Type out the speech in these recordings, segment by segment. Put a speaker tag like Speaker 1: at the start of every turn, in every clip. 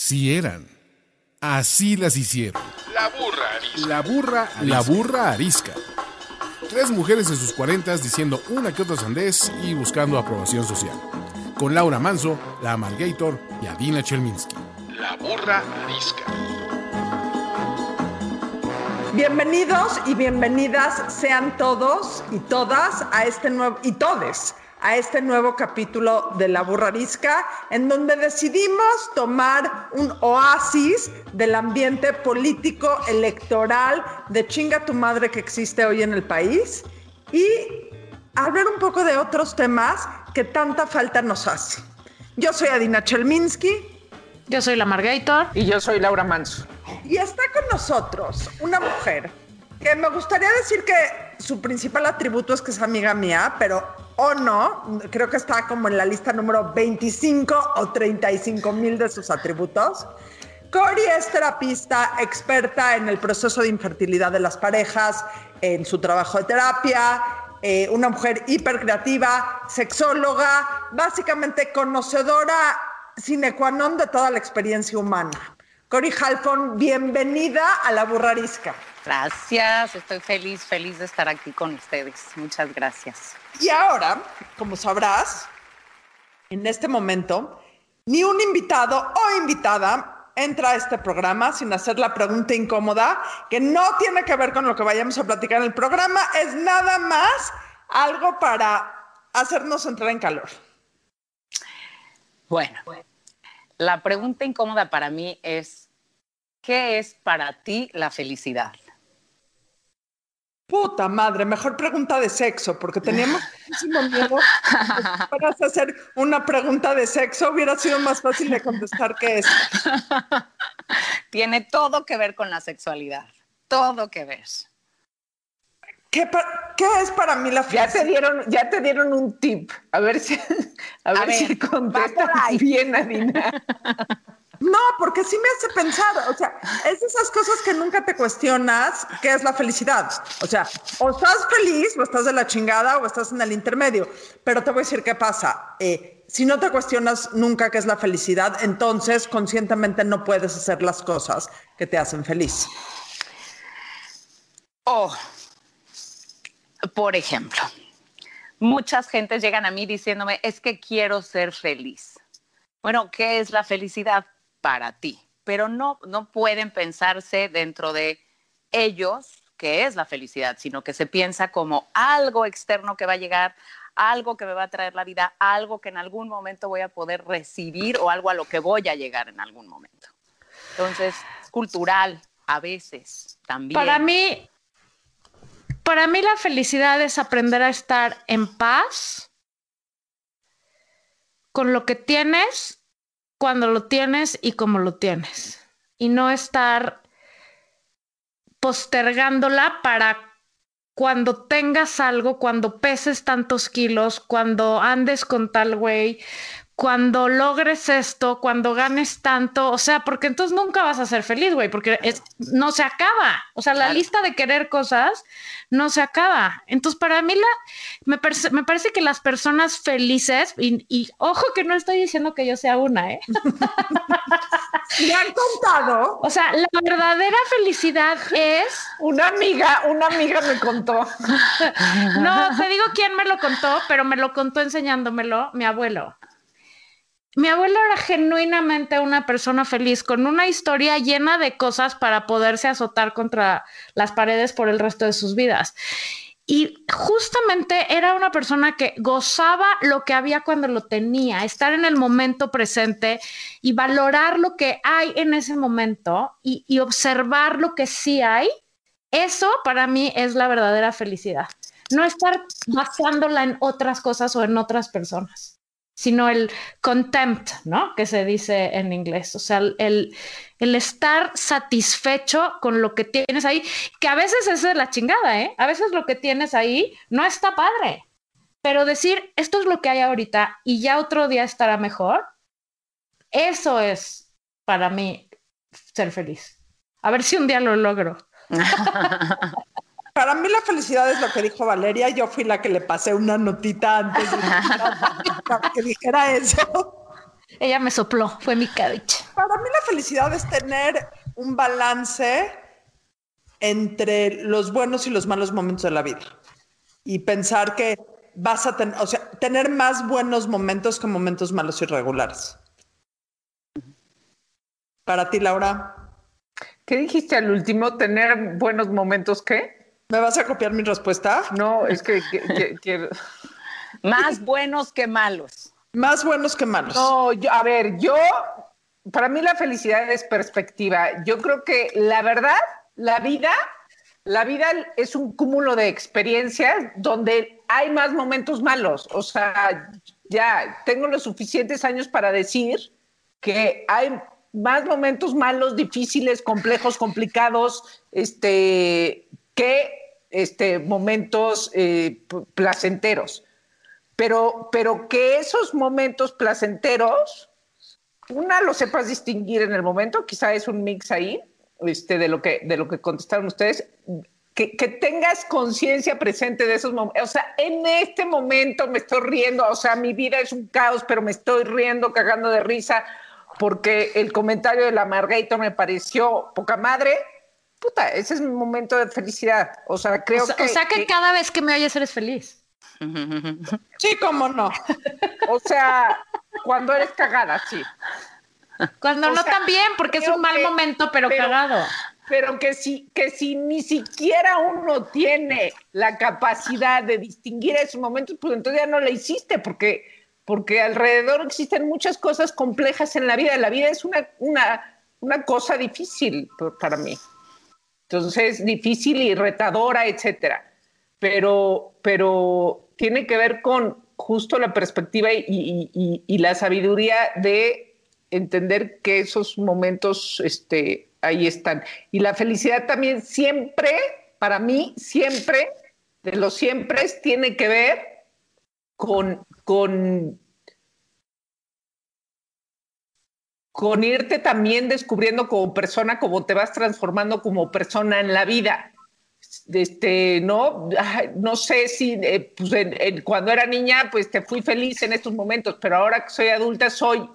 Speaker 1: Si eran. Así las hicieron.
Speaker 2: La burra arisca.
Speaker 1: La burra, la burra arisca. Tres mujeres en sus cuarentas diciendo una que otra sandez y buscando aprobación social. Con Laura Manso, la Amalgator y Adina Chelminsky.
Speaker 2: La burra arisca.
Speaker 3: Bienvenidos y bienvenidas sean todos y todas a este nuevo y todes a este nuevo capítulo de La Burrarisca, en donde decidimos tomar un oasis del ambiente político electoral de chinga tu madre que existe hoy en el país y hablar un poco de otros temas que tanta falta nos hace. Yo soy Adina Chelminsky.
Speaker 4: Yo soy la Margator.
Speaker 5: Y yo soy Laura Manso.
Speaker 3: Y está con nosotros una mujer que me gustaría decir que su principal atributo es que es amiga mía, pero o no, creo que está como en la lista número 25 o 35 mil de sus atributos. Cori es terapista, experta en el proceso de infertilidad de las parejas, en su trabajo de terapia, eh, una mujer hipercreativa, sexóloga, básicamente conocedora sine qua non de toda la experiencia humana. Cori Halfon, bienvenida a la Burrarisca.
Speaker 6: Gracias, estoy feliz, feliz de estar aquí con ustedes. Muchas gracias.
Speaker 3: Y ahora, como sabrás, en este momento, ni un invitado o invitada entra a este programa sin hacer la pregunta incómoda, que no tiene que ver con lo que vayamos a platicar en el programa, es nada más algo para hacernos entrar en calor.
Speaker 6: Bueno, la pregunta incómoda para mí es, ¿qué es para ti la felicidad?
Speaker 3: Puta madre, mejor pregunta de sexo, porque teníamos muchísimo miedo. Para hacer una pregunta de sexo hubiera sido más fácil de contestar que eso.
Speaker 6: Tiene todo que ver con la sexualidad, todo que ver.
Speaker 3: ¿Qué, ¿Qué, es para mí la
Speaker 5: felicidad? Ya te dieron, ya te dieron un tip. A ver si, a, ver, si contestas bien, Adina.
Speaker 3: No, porque sí me hace pensar, o sea, es de esas cosas que nunca te cuestionas qué es la felicidad. O sea, o estás feliz o estás de la chingada o estás en el intermedio. Pero te voy a decir qué pasa. Eh, si no te cuestionas nunca qué es la felicidad, entonces conscientemente no puedes hacer las cosas que te hacen feliz.
Speaker 6: Oh, por ejemplo, muchas gentes llegan a mí diciéndome, es que quiero ser feliz. Bueno, ¿qué es la felicidad? para ti, pero no, no pueden pensarse dentro de ellos que es la felicidad, sino que se piensa como algo externo que va a llegar, algo que me va a traer la vida, algo que en algún momento voy a poder recibir o algo a lo que voy a llegar en algún momento. Entonces, es cultural a veces también.
Speaker 4: Para mí, para mí la felicidad es aprender a estar en paz con lo que tienes cuando lo tienes y cómo lo tienes. Y no estar postergándola para cuando tengas algo, cuando peses tantos kilos, cuando andes con tal güey, cuando logres esto, cuando ganes tanto, o sea, porque entonces nunca vas a ser feliz, güey, porque es, no se acaba. O sea, la lista de querer cosas no se acaba. Entonces, para mí, la, me, me parece que las personas felices, y, ojo que no estoy diciendo que yo sea una, ¿eh?
Speaker 3: Me han contado.
Speaker 4: O sea, la verdadera felicidad es.
Speaker 5: Una amiga, una amiga me contó.
Speaker 4: no, te digo quién me lo contó, pero me lo contó enseñándomelo mi abuelo. Mi abuelo era genuinamente una persona feliz, con una historia llena de cosas para poderse azotar contra las paredes por el resto de sus vidas. Y justamente era una persona que gozaba lo que había cuando lo tenía, estar en el momento presente y valorar lo que hay en ese momento y observar lo que sí hay. Eso para mí es la verdadera felicidad. No estar basándola en otras cosas o en otras personas sino el contempt, ¿no? Que se dice en inglés, o sea, el, el estar satisfecho con lo que tienes ahí, que a veces es de la chingada, ¿eh? A veces lo que tienes ahí no está padre, pero decir, esto es lo que hay ahorita y ya otro día estará mejor, eso es para mí ser feliz. A ver si un día lo logro.
Speaker 3: Para mí la felicidad es lo que dijo Valeria. Yo fui la que le pasé una notita antes de que dijera eso.
Speaker 4: Ella me sopló, fue mi cabich.
Speaker 3: Para mí la felicidad es tener un balance entre los buenos y los malos momentos de la vida. Y pensar que vas a tener, o sea, tener más buenos momentos que momentos malos y regulares. Para ti, Laura.
Speaker 5: ¿Qué dijiste al último? ¿Tener buenos momentos qué?
Speaker 3: ¿Me vas a copiar mi respuesta?
Speaker 5: No, es que, quiero...
Speaker 6: Más buenos que malos.
Speaker 3: Más buenos que malos.
Speaker 5: No, a ver, yo, para mí la felicidad es perspectiva. Yo creo que la verdad, la vida, la vida es un cúmulo de experiencias donde hay más momentos malos. O sea, ya tengo los suficientes años para decir que hay más momentos malos, difíciles, complejos, complicados, este, que este, momentos eh, placenteros. Pero, pero que esos momentos placenteros, una, lo sepas distinguir en el momento, quizá es un mix ahí, este, de, lo que, de lo que contestaron ustedes, que, que, tengas conciencia presente de esos momentos. O sea, en este momento me estoy riendo, o sea, mi vida es un caos, pero me estoy riendo, cagando de risa porque el comentario de la Margator me pareció poca madre. Puta, ese es mi momento de felicidad. O sea, creo que.
Speaker 4: O sea que, cada vez que me oyes eres feliz.
Speaker 3: Sí, cómo no.
Speaker 5: O sea, cuando eres cagada, sí.
Speaker 4: Cuando no también, porque es un mal momento, pero, cagado.
Speaker 5: Pero que si, que si ni siquiera uno tiene la capacidad de distinguir esos momentos, pues entonces ya no le hiciste, porque porque alrededor existen muchas cosas complejas en la vida. La vida es una, una, cosa difícil para mí. Entonces, difícil y retadora, etcétera. Pero, pero tiene que ver con justo la perspectiva y, la sabiduría de entender que esos momentos este, ahí están. Y la felicidad también siempre, para mí, siempre, de los siempre, tiene que ver con con, con irte también descubriendo como persona, como te vas transformando como persona en la vida. Este, no, no sé si eh, pues, cuando era niña, pues te fui feliz en estos momentos, pero ahora que soy adulta, soy,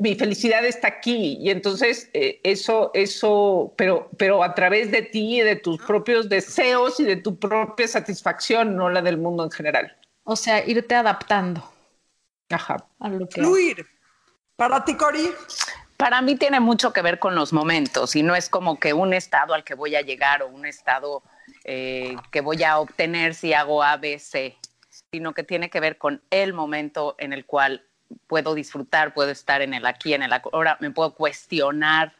Speaker 5: mi felicidad está aquí y entonces eh, eso, eso, pero, pero a través de ti y de tus propios deseos y de tu propia satisfacción, no la del mundo en general.
Speaker 4: O sea, irte adaptando.
Speaker 5: Ajá.
Speaker 3: A lo que Fluir. Para ti, Cori.
Speaker 6: Para mí tiene mucho que ver con los momentos y no es como que un estado al que voy a llegar o un estado eh, que voy a obtener si hago A, B, C, sino que tiene que ver con el momento en el cual puedo disfrutar, puedo estar en el aquí, en el ahora, me puedo cuestionar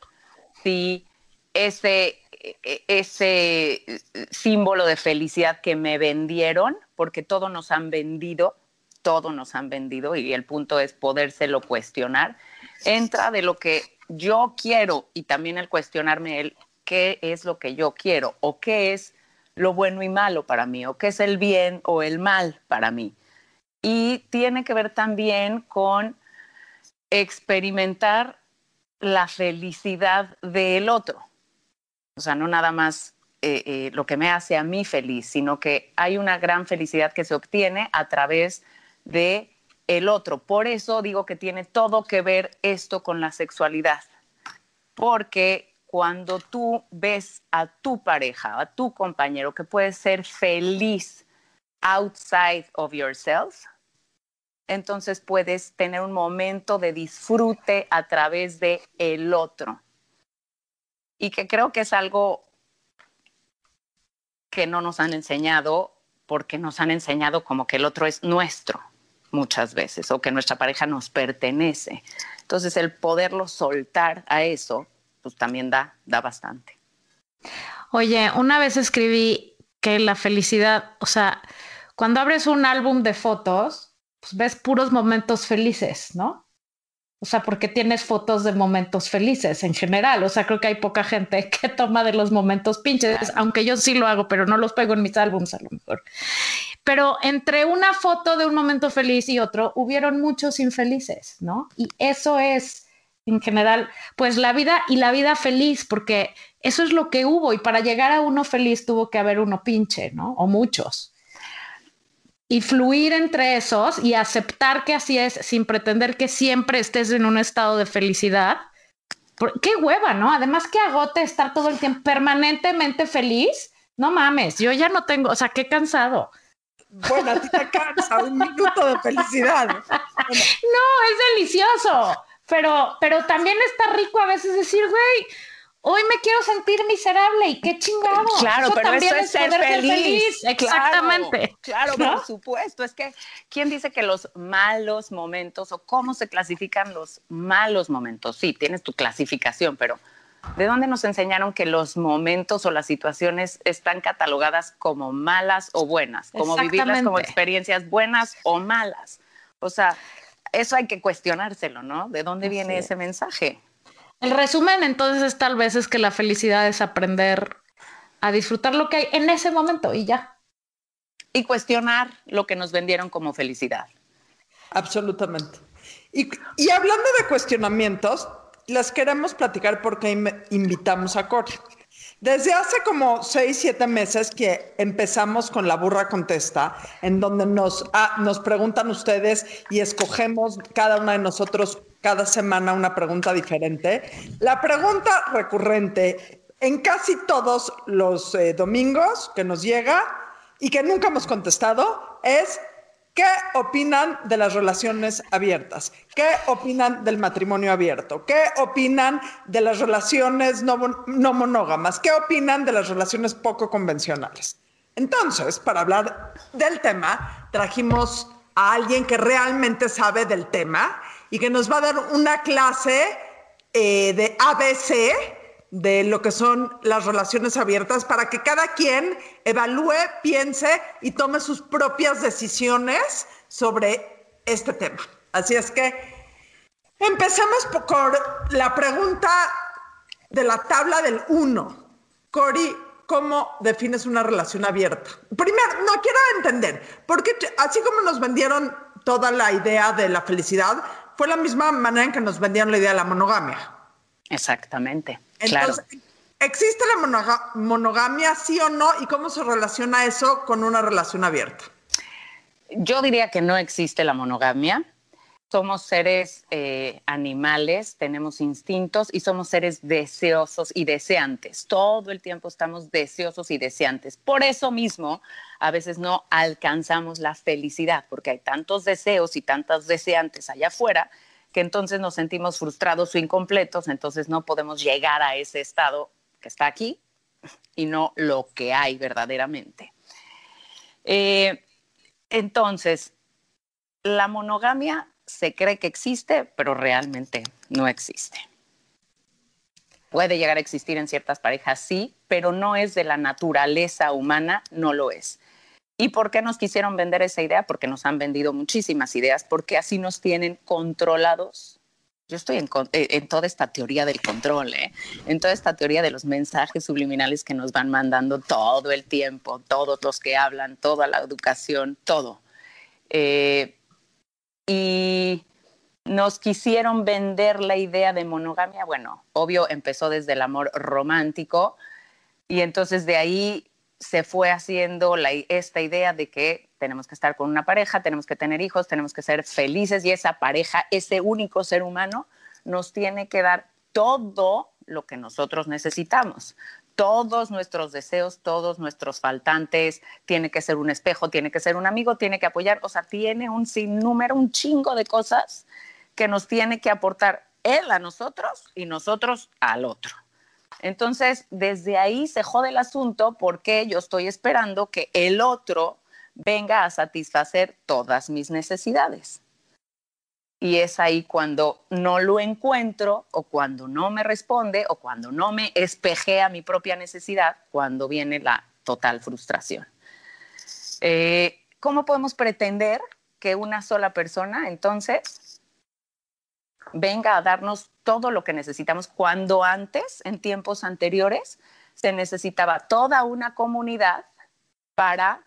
Speaker 6: si ese, e, ese símbolo de felicidad que me vendieron porque todo nos han vendido, todo nos han vendido y el punto es podérselo cuestionar. Entra de lo que yo quiero y también el cuestionarme el qué es lo que yo quiero o qué es lo bueno y malo para mí o qué es el bien o el mal para mí. Y tiene que ver también con experimentar la felicidad del otro. O sea, no nada más eh, eh, lo que me hace a mí feliz, sino que hay una gran felicidad que se obtiene a través de el otro. Por eso digo que tiene todo que ver esto con la sexualidad, porque cuando tú ves a tu pareja, a tu compañero que puede ser feliz outside of yourself, entonces puedes tener un momento de disfrute a través de el otro. Y que creo que es algo que no nos han enseñado porque nos han enseñado como que el otro es nuestro muchas veces o que nuestra pareja nos pertenece. Entonces el poderlo soltar a eso, pues también da, da bastante.
Speaker 4: Oye, una vez escribí que la felicidad, o sea, cuando abres un álbum de fotos, pues ves puros momentos felices, ¿no? O sea, porque tienes fotos de momentos felices en general. O sea, creo que hay poca gente que toma de los momentos pinches, aunque yo sí lo hago, pero no los pego en mis álbumes a lo mejor. Pero entre una foto de un momento feliz y otro, hubieron muchos infelices, ¿no? Y eso es, en general, pues la vida y la vida feliz, porque eso es lo que hubo y para llegar a uno feliz tuvo que haber uno pinche, ¿no? O muchos. y fluir entre esos y aceptar que así es sin pretender que siempre estés en un estado de felicidad. qué hueva, ¿no? Además, que agote estar todo el tiempo permanentemente feliz. No mames, yo ya no tengo, o sea, qué cansado.
Speaker 3: Bueno, a ti te cansa un minuto de felicidad.
Speaker 4: No, es delicioso, pero, pero también está rico a veces decir, güey, hoy me quiero sentir miserable y qué chingado.
Speaker 6: Claro, pero eso es ser feliz.
Speaker 4: Exactamente.
Speaker 6: Claro, por supuesto. Es que, ¿quién dice que los malos momentos o cómo se clasifican los malos momentos? Sí, tienes tu clasificación, pero ¿de dónde nos enseñaron que los momentos o las situaciones están catalogadas como malas o buenas? Como vivirlas como experiencias buenas o malas. O sea, eso hay que cuestionárselo, ¿no? ¿De dónde viene ese mensaje?
Speaker 4: El resumen entonces es tal vez es que la felicidad es aprender a disfrutar lo que hay en ese momento y ya.
Speaker 6: Y cuestionar lo que nos vendieron como felicidad.
Speaker 3: Absolutamente. Y, y hablando de cuestionamientos, las queremos platicar porque invitamos a Cory. Desde hace como seis, siete meses que empezamos con la burra contesta, en donde nos, ah, nos preguntan ustedes y escogemos cada una de nosotros cada semana una pregunta diferente. La pregunta recurrente en casi todos los eh, domingos que nos llega y que nunca hemos contestado es ¿Qué opinan de las relaciones abiertas? ¿Qué opinan del matrimonio abierto? ¿Qué opinan de las relaciones no, monógamas? ¿Qué opinan de las relaciones poco convencionales? Entonces, para hablar del tema, trajimos a alguien que realmente sabe del tema y que nos va a dar una clase eh, de ABC de lo que son las relaciones abiertas para que cada quien evalúe, piense y tome sus propias decisiones sobre este tema. Así es que empecemos por la pregunta de la tabla del 1. Cori, ¿cómo defines una relación abierta? Primero, no quiero entender, porque así como nos vendieron toda la idea de la felicidad, fue la misma manera en que nos vendían la idea de la monogamia.
Speaker 6: Exactamente.
Speaker 3: Entonces, ¿existe la monogamia, sí o no? ¿Y cómo se relaciona eso con una relación abierta?
Speaker 6: Yo diría que no existe la monogamia. Somos seres eh, animales, tenemos instintos y somos seres deseosos y deseantes. Todo el tiempo estamos deseosos y deseantes. Por eso mismo, a veces no alcanzamos la felicidad, porque hay tantos deseos y tantos deseantes allá afuera que entonces nos sentimos frustrados o incompletos, entonces no podemos llegar a ese estado que está aquí y no lo que hay verdaderamente. Eh, entonces, la monogamia se cree que existe, pero realmente no existe. Puede llegar a existir en ciertas parejas, sí, pero no es de la naturaleza humana, no lo es. ¿Y por qué nos quisieron vender esa idea? Porque nos han vendido muchísimas ideas, porque así nos tienen controlados. Yo estoy en, eh, toda esta teoría del control, ¿eh? en toda esta teoría de los mensajes subliminales que nos van mandando todo el tiempo, todos los que hablan, toda la educación, todo. Eh, y nos quisieron vender la idea de monogamia. Bueno, obvio, empezó desde el amor romántico y entonces de ahí se fue haciendo esta idea de que tenemos que estar con una pareja, tenemos que tener hijos, tenemos que ser felices y esa pareja, ese único ser humano, nos tiene que dar todo lo que nosotros necesitamos. Todos nuestros deseos, todos nuestros faltantes, tiene que ser un espejo, tiene que ser un amigo, tiene que apoyar, o sea, tiene un sinnúmero, un chingo de cosas que nos tiene que aportar él a nosotros y nosotros al otro. Entonces, desde ahí se jode el asunto porque yo estoy esperando que el otro venga a satisfacer todas mis necesidades. Y es ahí cuando no lo encuentro o cuando no me responde o cuando no me espejea mi propia necesidad, cuando viene la total frustración. Eh, ¿Cómo podemos pretender que una sola persona entonces venga a darnos todo lo que necesitamos cuando antes, en tiempos anteriores, se necesitaba toda una comunidad para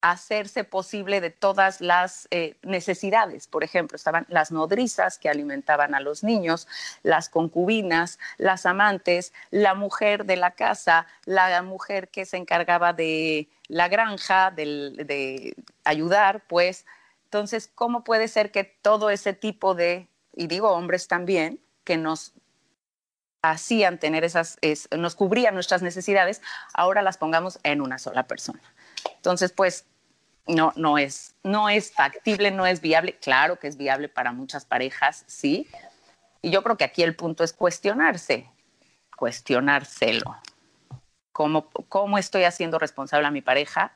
Speaker 6: hacerse posible de todas las eh, necesidades. Por ejemplo, estaban las nodrizas que alimentaban a los niños, las concubinas, las amantes, la mujer de la casa, la mujer que se encargaba de la granja, de ayudar, pues. Entonces, ¿cómo puede ser que todo ese tipo de, y digo hombres también, que nos hacían tener esas, nos cubrían nuestras necesidades, ahora las pongamos en una sola persona? Entonces, pues no, no es, no es factible, no es viable. Claro que es viable para muchas parejas, sí. Y yo creo que aquí el punto es cuestionarse, cuestionárselo. ¿Cómo, cómo estoy haciendo responsable a mi pareja?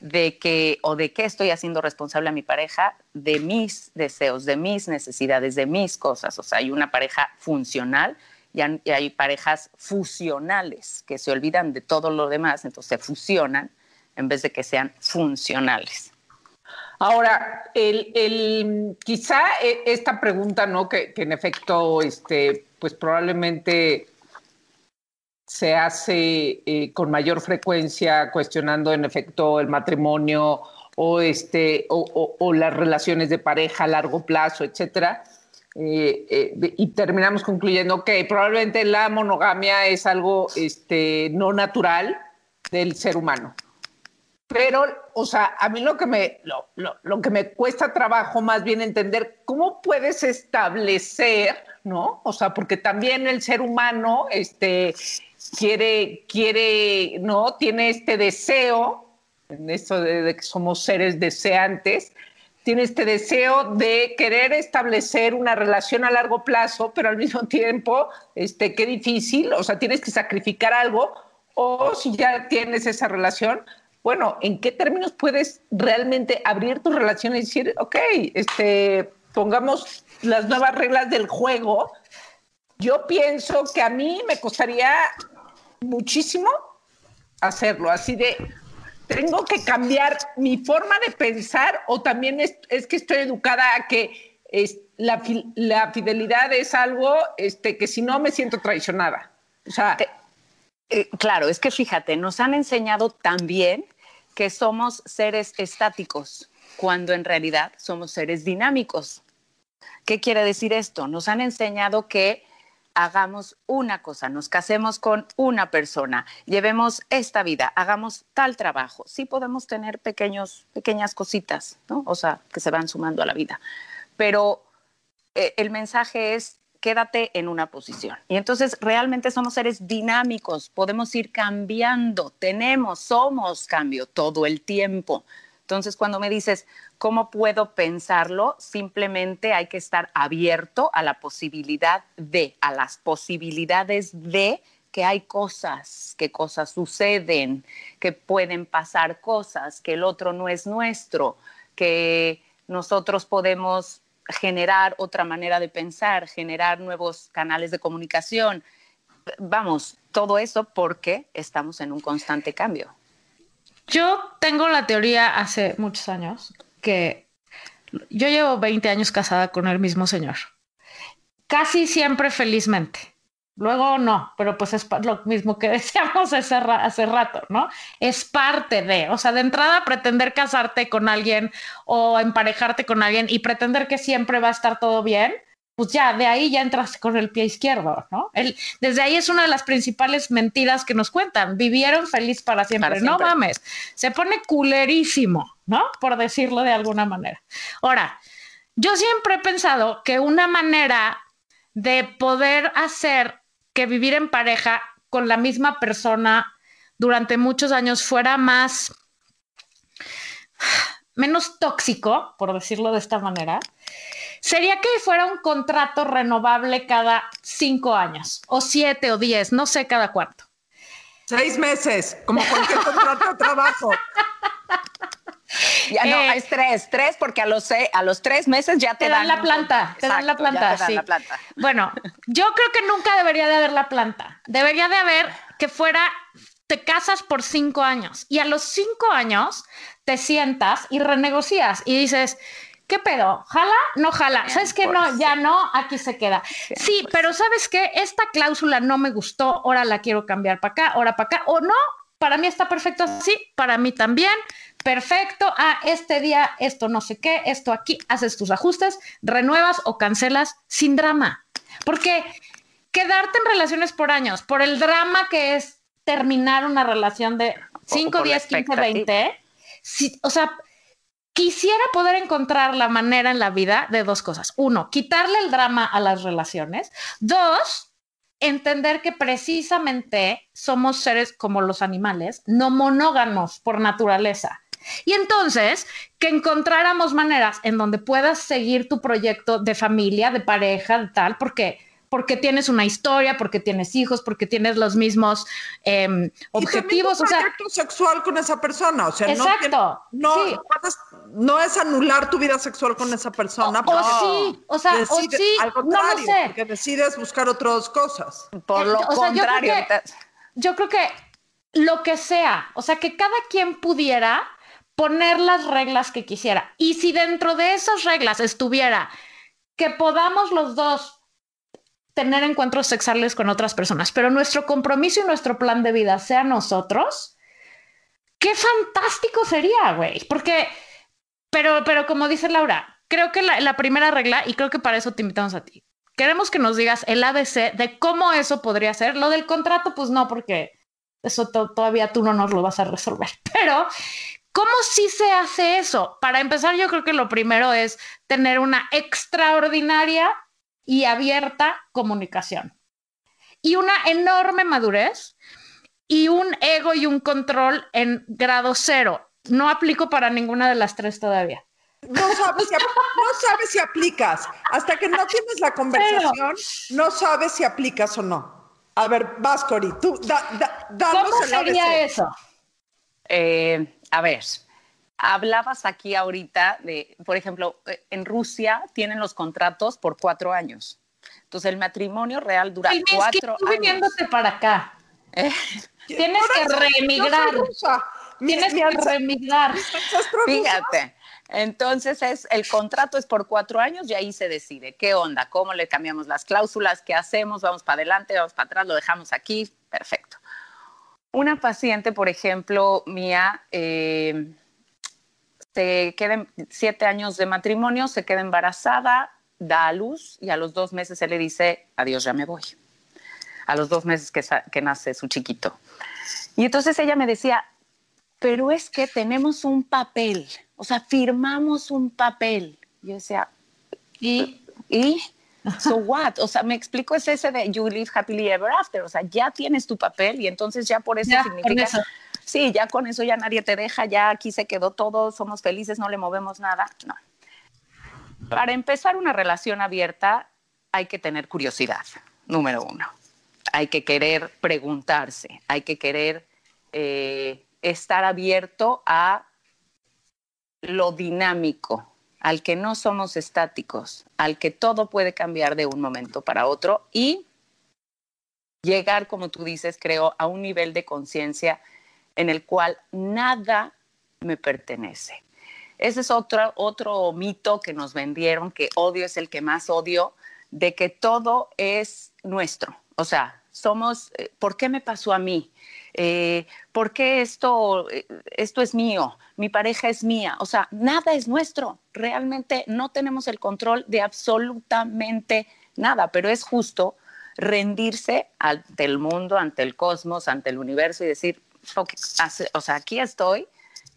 Speaker 6: De que o de qué estoy haciendo responsable a mi pareja de mis deseos, de mis necesidades, de mis cosas. O sea, hay una pareja funcional y hay parejas fusionales que se olvidan de todo lo demás, entonces se fusionan en vez de que sean funcionales.
Speaker 5: Ahora, el, quizá e, esta pregunta, ¿no? Que, en efecto, este, pues probablemente se hace eh, con mayor frecuencia cuestionando en efecto el matrimonio o, este, o, las relaciones de pareja a largo plazo, etcétera. Eh, eh, y terminamos concluyendo que probablemente la monogamia es algo este, no natural del ser humano. Pero, o sea, a mí lo que me, lo, que me cuesta trabajo más bien entender cómo puedes establecer, ¿no? O sea, porque también el ser humano, este, quiere, quiere, ¿no? Tiene este deseo, en esto de, que somos seres deseantes, tiene este deseo de querer establecer una relación a largo plazo, pero al mismo tiempo, este, qué difícil, o sea, tienes que sacrificar algo, o si ya tienes esa relación, bueno, ¿en qué términos puedes realmente abrir tu relación y decir, ok, este, pongamos las nuevas reglas del juego? Yo pienso que a mí me costaría muchísimo hacerlo, así de, tengo que cambiar mi forma de pensar o también es, que estoy educada a que es, la, fidelidad es algo este, que si no me siento traicionada. O sea,
Speaker 6: eh, claro, es que fíjate, nos han enseñado también que somos seres estáticos, cuando en realidad somos seres dinámicos. ¿Qué quiere decir esto? Nos han enseñado que hagamos una cosa, nos casemos con una persona, llevemos esta vida, hagamos tal trabajo. Sí podemos tener pequeños, pequeñas cositas, ¿no? O sea, que se van sumando a la vida. Pero eh, el mensaje es quédate en una posición. Y entonces realmente somos seres dinámicos, podemos ir cambiando, tenemos, somos cambio todo el tiempo. Entonces, cuando me dices, ¿cómo puedo pensarlo? Simplemente hay que estar abierto a la posibilidad de, a las posibilidades de que hay cosas, que cosas suceden, que pueden pasar cosas, que el otro no es nuestro, que nosotros podemos generar otra manera de pensar, generar nuevos canales de comunicación. Vamos, todo eso porque estamos en un constante cambio.
Speaker 4: Yo tengo la teoría hace muchos años que yo llevo 20 años casada con el mismo señor. Casi siempre felizmente. Luego no, pero pues es lo mismo que decíamos hace, hace rato, ¿no? Es parte de, o sea, de entrada pretender casarte con alguien o emparejarte con alguien y pretender que siempre va a estar todo bien, pues ya de ahí ya entras con el pie izquierdo, ¿no? El, desde ahí es una de las principales mentiras que nos cuentan. Vivieron feliz para siempre. para siempre. No mames, se pone culerísimo, ¿no? Por decirlo de alguna manera. Ahora, yo siempre he pensado que una manera de poder hacer que vivir en pareja con la misma persona durante muchos años fuera más menos tóxico, por decirlo de esta manera, sería que fuera un contrato renovable cada cinco años, o siete o diez, no sé cada cuánto.
Speaker 3: Seis meses, como cualquier contrato de trabajo.
Speaker 6: Ya no, eh, es tres, tres, porque a los, a los tres meses ya te,
Speaker 4: dan, la planta, te dan la planta, sí. Bueno, yo creo que nunca debería de haber la planta. Debería de haber que fuera, te casas por cinco años y a los cinco años te sientas y renegocias y dices, ¿qué pedo? ¿Jala? No jala. ¿Sabes qué? No, ya no, aquí se queda. Sí, pero ¿sabes qué? Esta cláusula no me gustó, ahora la quiero cambiar para acá, ahora para acá, o no, para mí está perfecto así, para mí también, perfecto, ah, este día esto no sé qué, esto aquí, haces tus ajustes, renuevas o cancelas sin drama. Porque quedarte en relaciones por años, por el drama que es terminar una relación de 5, 10, 15, 20, o sea, quisiera poder encontrar la manera en la vida de dos cosas. Uno, quitarle el drama a las relaciones. Dos, entender que precisamente somos seres como los animales, no monógamos por naturaleza. Y entonces, que encontráramos maneras en donde puedas seguir tu proyecto de familia, de pareja, de tal, porque porque tienes una historia, porque tienes hijos, porque tienes los mismos eh, objetivos.
Speaker 3: un proyecto sexual con esa persona, o sea,
Speaker 4: exacto,
Speaker 3: no, no, no, es anular tu vida sexual con esa persona.
Speaker 4: O, sí, o sea, o sí,
Speaker 3: al contrario, no lo sé. porque decides buscar otras cosas.
Speaker 6: Por lo contrario.
Speaker 4: yo creo que lo que sea, o sea, que cada quien pudiera poner las reglas que quisiera. Y si dentro de esas reglas estuviera que podamos los dos tener encuentros sexuales con otras personas, pero nuestro compromiso y nuestro plan de vida sea nosotros, qué fantástico sería, güey. Porque, pero, pero como dice Laura, creo que la, primera regla, y creo que para eso te invitamos a ti, queremos que nos digas el ABC de cómo eso podría ser. Lo del contrato, pues no, porque eso todavía tú no nos lo vas a resolver. Pero, ¿cómo sí se hace eso? Para empezar, yo creo que lo primero es tener una extraordinaria y abierta comunicación. Y una enorme madurez y un ego y un control en grado cero. No aplico para ninguna de las tres todavía.
Speaker 3: No sabes si, no sabes si aplicas. Hasta que no tienes la conversación, no sabes si aplicas o no. A ver, Vascori, tú da,
Speaker 4: ¿Cómo sería eso?
Speaker 6: Eh, a ver, Hablabas aquí ahorita de, por ejemplo, eh, en Rusia tienen los contratos por cuatro años. Entonces el matrimonio real dura cuatro
Speaker 4: años. viniéndote para acá. Eh, Tienes que reemigrar. Tienes que reemigrar.
Speaker 6: Fíjate. Entonces es el contrato es por cuatro años y ahí se decide qué onda, cómo le cambiamos las cláusulas, qué hacemos, vamos para adelante, vamos para atrás, lo dejamos aquí, perfecto. Una paciente, por ejemplo, mía, eh, se queda siete años de matrimonio, se queda embarazada, da a luz y a los dos meses él le dice, adiós, ya me voy. A los dos meses que, que nace su chiquito. Y entonces ella me decía, pero es que tenemos un papel, o sea, firmamos un papel. Yo decía, ¿y? ¿Y? So what? O sea, me explico, es ese de you live happily ever after. O sea, ya tienes tu papel y entonces ya por eso significa sí, ya con eso ya nadie te deja, ya aquí se quedó todo, somos felices, no le movemos nada. No. Para empezar una relación abierta hay que tener curiosidad, número uno. Hay que querer preguntarse, hay que querer eh, estar abierto a lo dinámico, al que no somos estáticos, al que todo puede cambiar de un momento para otro y llegar, como tú dices, creo, a un nivel de conciencia en el cual nada me pertenece. Ese es otro, otro mito que nos vendieron, que odio es el que más odio, de que todo es nuestro. O sea, somos, eh, ¿por qué me pasó a mí? Eh, ¿Por qué esto, eh, esto es mío? Mi pareja es mía. O sea, nada es nuestro. Realmente no tenemos el control de absolutamente nada, pero es justo rendirse ante el mundo, ante el cosmos, ante el universo y decir, o sea, aquí estoy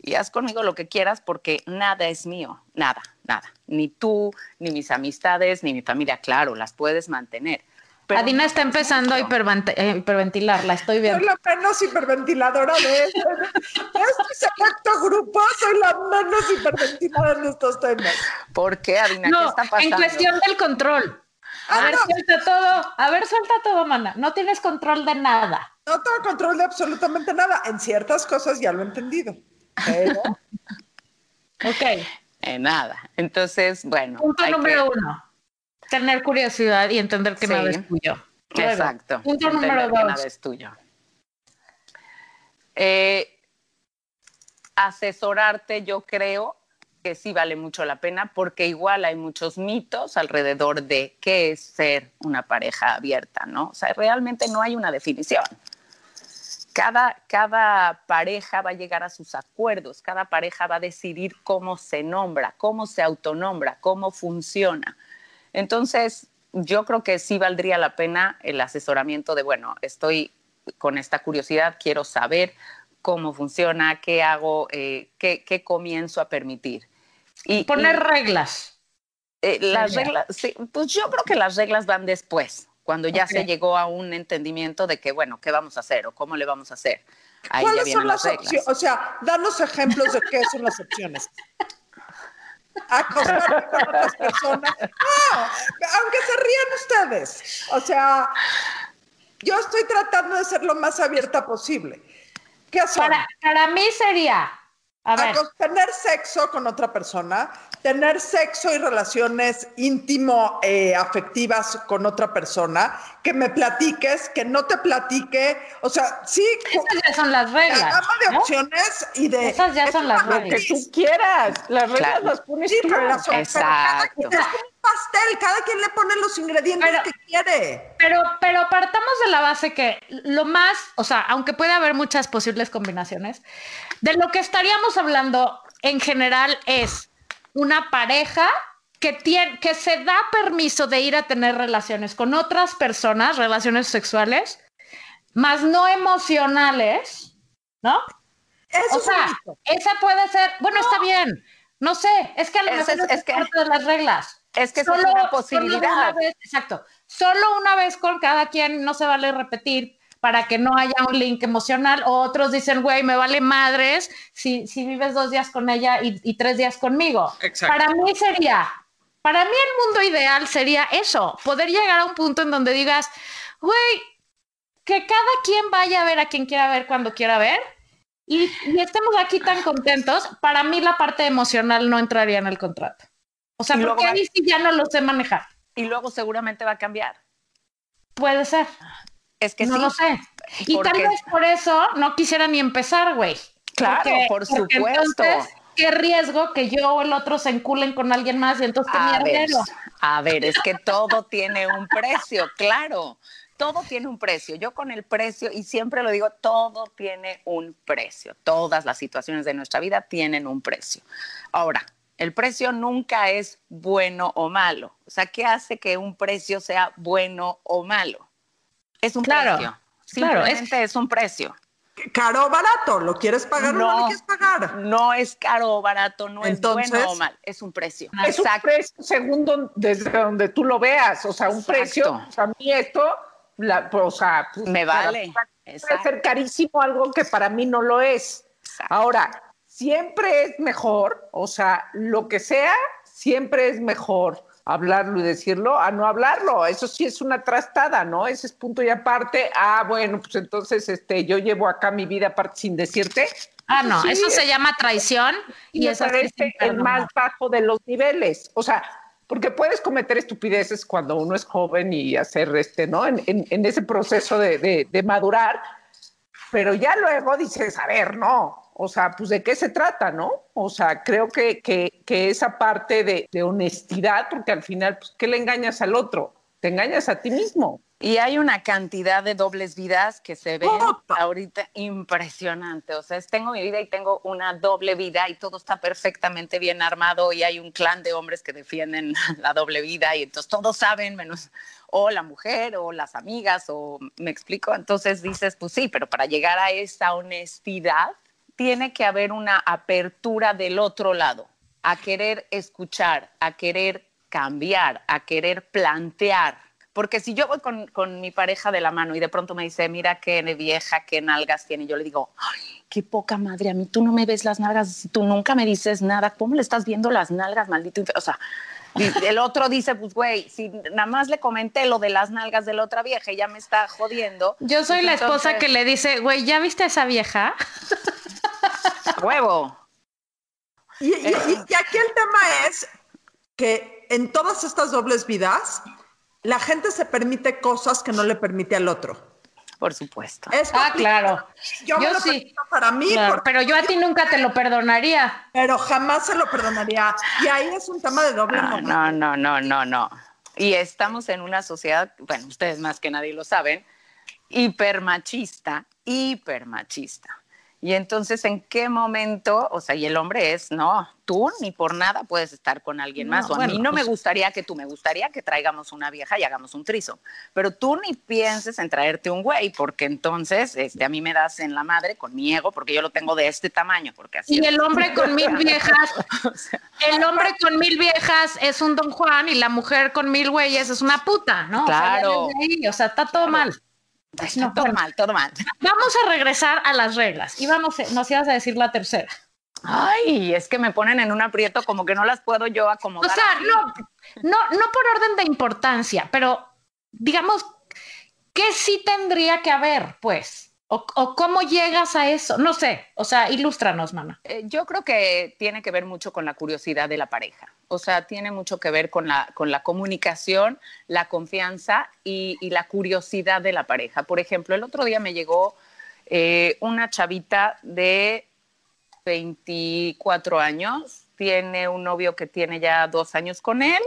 Speaker 6: y haz conmigo lo que quieras porque nada es mío, nada, nada. Ni tú, ni mis amistades, ni mi familia, claro, las puedes mantener.
Speaker 4: Adina está empezando a eh, hiperventilar, la estoy viendo.
Speaker 3: Soy la menos hiperventiladora de este, selecto grupo, soy la menos hiperventilada en estos temas.
Speaker 6: ¿Por qué, Adina? ¿Qué está pasando?
Speaker 4: En cuestión del control. A ver, suelta todo. A ver, suelta todo, mana. No tienes control de nada.
Speaker 3: No tengo control de absolutamente nada. En ciertas cosas ya lo he entendido. Pero.
Speaker 4: ok.
Speaker 6: En nada. Entonces, bueno.
Speaker 4: Punto número uno. Tener curiosidad y entender que nada es tuyo.
Speaker 6: Exacto.
Speaker 4: Punto número dos. Que
Speaker 6: nada es tuyo. Eh, asesorarte, yo creo, que sí vale mucho la pena porque igual hay muchos mitos alrededor de qué es ser una pareja abierta, ¿no? O sea, realmente no hay una definición. cada, cada pareja va a llegar a sus acuerdos, cada pareja va a decidir cómo se nombra, cómo se autonombra, cómo funciona. Entonces, yo creo que sí valdría la pena el asesoramiento de, bueno, estoy con esta curiosidad, quiero saber cómo funciona, qué hago, eh, qué, qué, comienzo a permitir.
Speaker 4: Y, Poner reglas.
Speaker 6: Eh, las reglas, sí, pues yo creo que las reglas van después, cuando ya okay. se llegó a un entendimiento de que, bueno, ¿qué vamos a hacer o cómo le vamos a hacer?
Speaker 3: Ahí ¿Cuáles ya son las, las opciones? O sea, danos ejemplos de qué son las opciones. Acostarme con otras personas. No, aunque se rían ustedes. O sea, yo estoy tratando de ser lo más abierta posible. ¿Qué son?
Speaker 4: Para, para mí sería, a ver.
Speaker 3: tener sexo con otra persona, tener sexo y relaciones íntimo eh, afectivas con otra persona, que me platiques, que no te platique, o sea, sí.
Speaker 4: Esas ya son las reglas. La
Speaker 3: gama de ¿no? opciones y de.
Speaker 4: Esas ya son las reglas.
Speaker 5: Lo que tú quieras, las reglas claro. las pones
Speaker 3: sí,
Speaker 5: tú.
Speaker 3: Pero las Exacto. Pero cada, es como un pastel, cada quien le pone los ingredientes
Speaker 4: pero,
Speaker 3: que quiere.
Speaker 4: Pero, pero partamos de la base que lo más, o sea, aunque puede haber muchas posibles combinaciones, de lo que estaríamos hablando en general es una pareja que, tiene, que se da permiso de ir a tener relaciones con otras personas, relaciones sexuales, más no emocionales, ¿no?
Speaker 3: Eso
Speaker 4: o sea, esa puede ser, bueno, no. está bien, no sé, es que a lo mejor es, es, es que, parte de las reglas.
Speaker 6: Es que solo, es una posibilidad.
Speaker 4: Solo una vez, exacto, solo una vez con cada quien, no se vale repetir, para que no haya un link emocional, o otros dicen, güey, me vale madres si, si vives dos días con ella y, y tres días conmigo.
Speaker 1: Exacto.
Speaker 4: Para mí sería, para mí el mundo ideal sería eso, poder llegar a un punto en donde digas, güey, que cada quien vaya a ver a quien quiera ver cuando quiera ver, y, y, estemos aquí tan contentos, para mí la parte emocional no entraría en el contrato. O sea, porque ahí sí ya no lo sé manejar.
Speaker 6: Y luego seguramente va a cambiar.
Speaker 4: Puede ser.
Speaker 6: Es que
Speaker 4: no
Speaker 6: sí.
Speaker 4: lo sé. Y tal vez por eso no quisiera ni empezar, güey.
Speaker 6: Claro,
Speaker 4: porque,
Speaker 6: por
Speaker 4: porque
Speaker 6: supuesto.
Speaker 4: Entonces, qué riesgo que yo o el otro se enculen con alguien más y entonces
Speaker 6: a
Speaker 4: tenía
Speaker 6: ver, a ver, es que todo tiene un precio, claro. Todo tiene un precio. Yo con el precio, y siempre lo digo, todo tiene un precio. Todas las situaciones de nuestra vida tienen un precio. Ahora, el precio nunca es bueno o malo. O sea, ¿qué hace que un precio sea bueno o malo? Es un
Speaker 4: claro,
Speaker 6: precio. Simplemente
Speaker 4: claro,
Speaker 6: es, es, un precio.
Speaker 3: Caro o barato, ¿lo quieres pagar no, o no lo quieres pagar?
Speaker 6: No es caro o barato, no Entonces, es bueno o mal, es un precio.
Speaker 5: Es Exacto. un precio según desde donde tú lo veas, o sea, un Exacto. precio, o sea, a mí esto, la, o sea, pues,
Speaker 6: me vale.
Speaker 5: Puede ser carísimo algo que para mí no lo es. Exacto. Ahora, siempre es mejor, o sea, lo que sea, siempre es mejor hablarlo y decirlo a no hablarlo. Eso sí es una trastada, ¿no? Ese es punto y aparte. Ah, bueno, pues entonces este, yo llevo acá mi vida aparte sin decirte.
Speaker 4: Ah, no, sí, eso se llama traición y,
Speaker 5: y
Speaker 4: eso
Speaker 5: parece el más bajo de los niveles. O sea, porque puedes cometer estupideces cuando uno es joven y hacer este, ¿no? En, en, en ese proceso de, de, de madurar, pero ya luego dices, a ver, no, o sea, pues de qué se trata, ¿no? O sea, creo que, que, que esa parte de, de, honestidad, porque al final, pues, ¿qué le engañas al otro? Te engañas a ti mismo.
Speaker 6: Y hay una cantidad de dobles vidas que se ven oh. ahorita impresionante. O sea, tengo mi vida y tengo una doble vida y todo está perfectamente bien armado y hay un clan de hombres que defienden la doble vida y entonces todos saben menos o la mujer o las amigas o me explico. Entonces dices, pues sí, pero para llegar a esa honestidad tiene que haber una apertura del otro lado, a querer escuchar, a querer cambiar, a querer plantear. Porque si yo voy con, con, mi pareja de la mano y de pronto me dice, mira qué vieja, qué nalgas tiene, y yo le digo, ay, qué poca madre, a mí tú no me ves las nalgas, tú nunca me dices nada, ¿cómo le estás viendo las nalgas, maldito? O sea, el otro dice, pues, güey, si nada más le comenté lo de las nalgas de la otra vieja ya me está jodiendo.
Speaker 4: Yo soy la esposa que le dice, güey, ¿ya viste a esa vieja?
Speaker 6: Huevo.
Speaker 3: Y, y, y, aquí el tema es que en todas estas dobles vidas, la gente se permite cosas que no le permite al otro.
Speaker 6: Por supuesto.
Speaker 4: Es ah, claro.
Speaker 3: Yo, yo sí. para mí.
Speaker 4: Claro, pero yo a ti nunca te lo perdonaría.
Speaker 3: Pero jamás se lo perdonaría. Y ahí es un tema de doble
Speaker 6: no, no, no, no, no, no. Y estamos en una sociedad, bueno, ustedes más que nadie lo saben, hipermachista, hipermachista. Y entonces, ¿en qué momento? O sea, y el hombre es, no, tú ni por nada puedes estar con alguien más.
Speaker 4: No,
Speaker 6: o a mí no me
Speaker 4: pues-
Speaker 6: gustaría que tú, me gustaría que traigamos una vieja y hagamos un trizo. Pero tú ni pienses en traerte un güey, porque entonces este, a mí me das en la madre con mi ego, porque yo lo tengo de este tamaño, porque así
Speaker 4: Y
Speaker 6: es.
Speaker 4: el hombre con mil viejas, el hombre con mil viejas es un don Juan y la mujer con mil güeyes es una puta, ¿no? O sea, ya
Speaker 6: Claro.
Speaker 4: ahí, o sea, está todo mal.
Speaker 6: Está
Speaker 4: No,
Speaker 6: todo
Speaker 4: bueno.
Speaker 6: mal, todo mal.
Speaker 4: Vamos a regresar a las reglas y vamos, a- nos ibas a decir la tercera.
Speaker 6: Ay, es que me ponen en un aprieto como que no las puedo yo
Speaker 4: O
Speaker 6: acomodar.
Speaker 4: sea,
Speaker 6: así.
Speaker 4: no, no, no por orden de importancia, pero digamos, ¿qué sí tendría que haber, pues? O, cómo llegas a eso? No sé, o sea, ilústranos, mana.
Speaker 6: Eh, yo creo que tiene que ver mucho con la curiosidad de la pareja. O sea, tiene mucho que ver con la, con la comunicación, la confianza y, y la curiosidad de la pareja. Por ejemplo, el otro día me llegó eh, una chavita de 24 años, tiene un novio que tiene ya dos años con él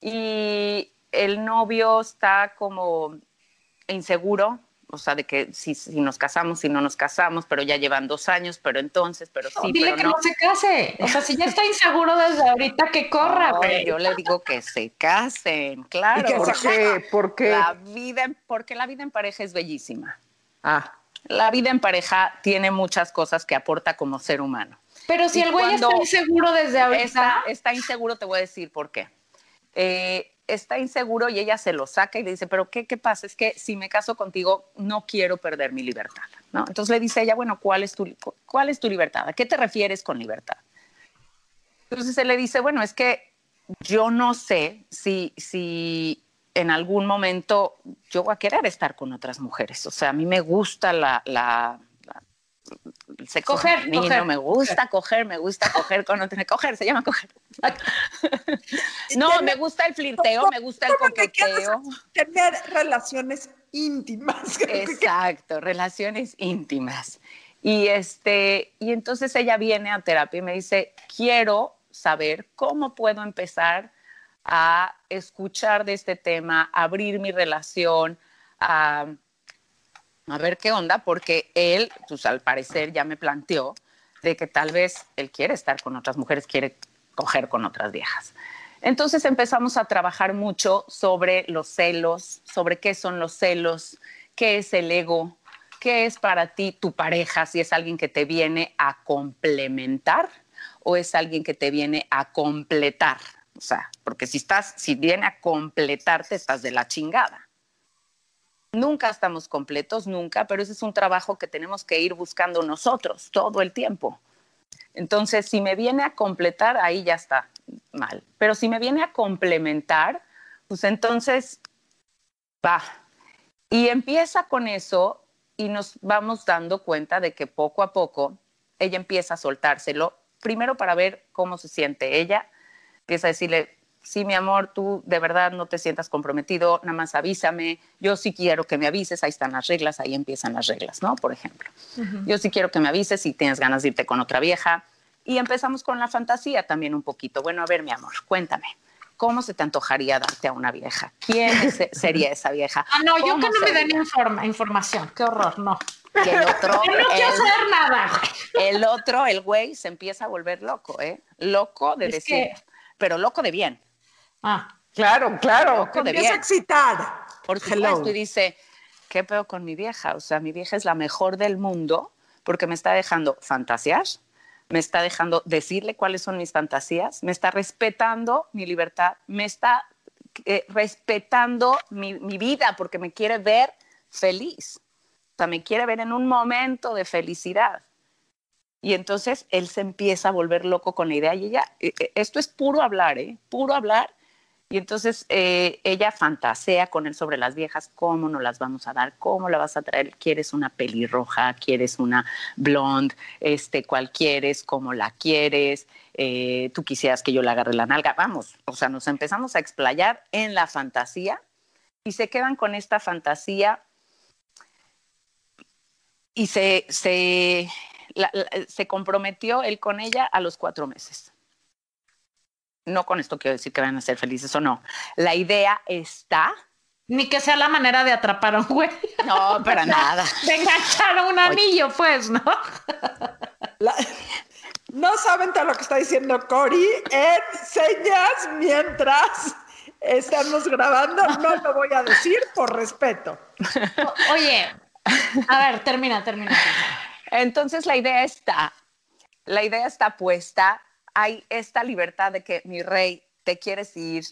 Speaker 6: y el novio está como inseguro, o sea, de que si, si nos casamos, si no nos casamos, pero ya llevan dos años, pero entonces, pero sí,
Speaker 4: Dile
Speaker 6: pero
Speaker 4: que
Speaker 6: no.
Speaker 4: no. se case. O sea, si ya está inseguro desde ahorita, que corra,
Speaker 6: No, yo le digo que se casen,
Speaker 5: ¿Y
Speaker 6: claro.
Speaker 5: que
Speaker 6: porque
Speaker 5: ¿Por qué? ¿Por qué?
Speaker 6: La vida, en- porque la vida en pareja es bellísima.
Speaker 5: Ah,
Speaker 6: La vida en pareja tiene muchas cosas que aporta como ser humano.
Speaker 4: Pero si
Speaker 6: Y
Speaker 4: el güey está inseguro desde ahorita,
Speaker 6: Está, está inseguro, te voy a decir por qué. Eh, está inseguro y ella se lo saca y le dice, pero ¿qué, qué pasa? Es que si me caso contigo, no quiero perder mi libertad. ¿no? Entonces le dice ella, bueno, ¿cuál es, tu, ¿cuál es tu libertad? ¿A qué te refieres con libertad? Entonces él le dice, bueno, es que yo no sé si, si en algún momento yo voy a querer estar con otras mujeres. O sea, a mí me gusta la... la- sexo
Speaker 4: Coger,
Speaker 6: femenino,
Speaker 4: coger,
Speaker 6: me gusta coger, me gusta coger con otra, coger, se llama coger. No, me gusta el flirteo, me gusta el
Speaker 3: ¿Cómo te quieres
Speaker 6: coqueteo.
Speaker 3: Tener relaciones íntimas.
Speaker 6: Exacto, relaciones íntimas. Y este, y entonces ella viene a terapia y me dice, quiero saber cómo puedo empezar a escuchar de este tema, abrir mi relación, a, a ver qué onda, porque él, pues al parecer ya me planteó de que tal vez él quiere estar con otras mujeres, quiere coger con otras viejas. Entonces empezamos a trabajar mucho sobre los celos, sobre qué son los celos, qué es el ego, qué es para ti tu pareja, si es alguien que te viene a complementar o es alguien que te viene a completar. O sea, porque si estás, si viene a completarte, estás de la chingada. Nunca estamos completos, nunca, pero ese es un trabajo que tenemos que ir buscando nosotros todo el tiempo. Entonces, si me viene a completar, ahí ya está mal. Pero si me viene a complementar, pues entonces va. Y empieza con eso y nos vamos dando cuenta de que poco a poco ella empieza a soltárselo, primero para ver cómo se siente ella, empieza a decirle, sí, mi amor, tú de verdad no te sientas comprometido, nada más avísame, yo sí quiero que me avises, ahí están las reglas, ahí empiezan las reglas, ¿no? Por ejemplo, yo sí quiero que me avises si tienes ganas de irte con otra vieja. Y empezamos con la fantasía también un poquito. Bueno, a ver, mi amor, cuéntame. ¿Cómo se te antojaría darte a una vieja? ¿Quién es- sería esa vieja?
Speaker 4: Ah, no, yo
Speaker 6: ¿Cómo
Speaker 4: que no me den informa- información. Qué horror, no.
Speaker 6: Que el otro,
Speaker 4: Yo no quiero
Speaker 6: el-
Speaker 4: saber nada,
Speaker 6: el otro, el güey, se empieza a volver loco, ¿eh? Loco de
Speaker 4: Es
Speaker 6: decir,
Speaker 4: que-
Speaker 6: pero loco de bien.
Speaker 4: Ah,
Speaker 5: claro, claro.
Speaker 3: Empieza a excitar.
Speaker 6: Por
Speaker 3: Hello.
Speaker 6: supuesto, y dice, ¿qué pedo con mi vieja? O sea, mi vieja es la mejor del mundo porque me está dejando fantasear, me está dejando decirle cuáles son mis fantasías, me está respetando mi libertad, me está eh, respetando mi, mi vida porque me quiere ver feliz. O sea, me quiere ver en un momento de felicidad. Y entonces él se empieza a volver loco con la idea y ella, eh, eh, esto es puro hablar, ¿eh? Puro hablar. Y entonces eh, ella fantasea con él sobre las viejas, cómo nos las vamos a dar, cómo la vas a traer, quieres una pelirroja, quieres una blonde, este, cuál quieres, cómo la quieres, eh, tú quisieras que yo le agarre la nalga, vamos, o sea, nos empezamos a explayar en la fantasía y se quedan con esta fantasía y se, se, la- se comprometió él con ella a los cuatro meses. No con esto quiero decir que van a ser felices o no. La idea está
Speaker 4: Ni que sea la manera de atrapar a un güey.
Speaker 6: No, para nada.
Speaker 4: De enganchar a un anillo, pues, ¿no?
Speaker 3: La- no saben todo lo que está diciendo Cory en señas mientras estamos grabando. No lo voy a decir por respeto.
Speaker 4: O- Oye, a ver, termina, termina.
Speaker 6: Entonces la idea está, la idea está puesta, hay esta libertad de que mi rey, te quieres ir,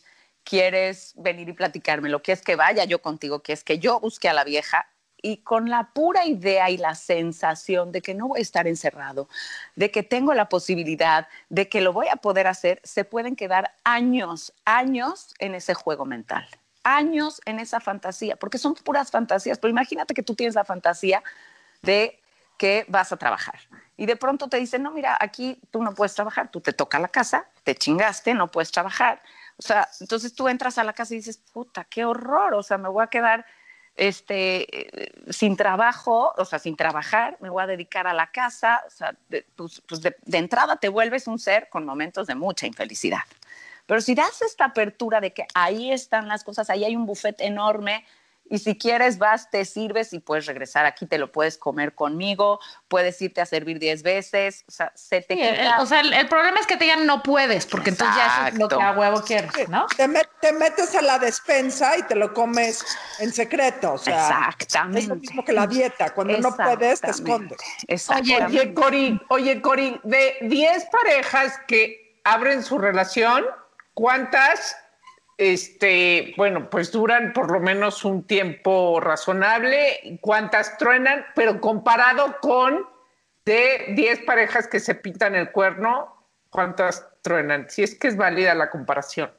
Speaker 6: quieres venir y platicármelo, quieres que vaya yo contigo, quieres que yo busque a la vieja y con la pura idea y la sensación de que no voy a estar encerrado, de que tengo la posibilidad, de que lo voy a poder hacer, se pueden quedar años, años en ese juego mental, años en esa fantasía, porque son puras fantasías, pero imagínate que tú tienes la fantasía de que vas a trabajar. Y de pronto te dicen, no, mira, aquí tú no puedes trabajar, tú te toca la casa, te chingaste, no puedes trabajar. O sea, entonces tú entras a la casa y dices, puta, qué horror, o sea, me voy a quedar este, eh, sin trabajo, o sea, sin trabajar, me voy a dedicar a la casa, o sea, de, pues, pues de entrada te vuelves un ser con momentos de mucha infelicidad. Pero si das esta apertura de que ahí están las cosas, ahí hay un buffet enorme, y si quieres vas, te sirves y puedes regresar aquí, te lo puedes comer conmigo, puedes irte a servir 10 veces, o sea, se te
Speaker 4: Sí, el- o sea, el, el problema es que te digan no puedes, porque entonces ya eso es lo que a huevo quieres, ¿no?
Speaker 3: Te, met- te metes a la despensa y te lo comes en secreto. O sea,
Speaker 6: Exactamente.
Speaker 3: es lo mismo que la dieta. Cuando no puedes, te escondes.
Speaker 6: Exactamente.
Speaker 5: Oye, Cori, oye, Cori, de 10 parejas que abren su relación, ¿cuántas, este, bueno, pues duran por lo menos un tiempo razonable? ¿Cuántas truenan? Pero comparado con de 10 parejas que se pintan el cuerno, ¿cuántas truenan? Si es que es válida la comparación.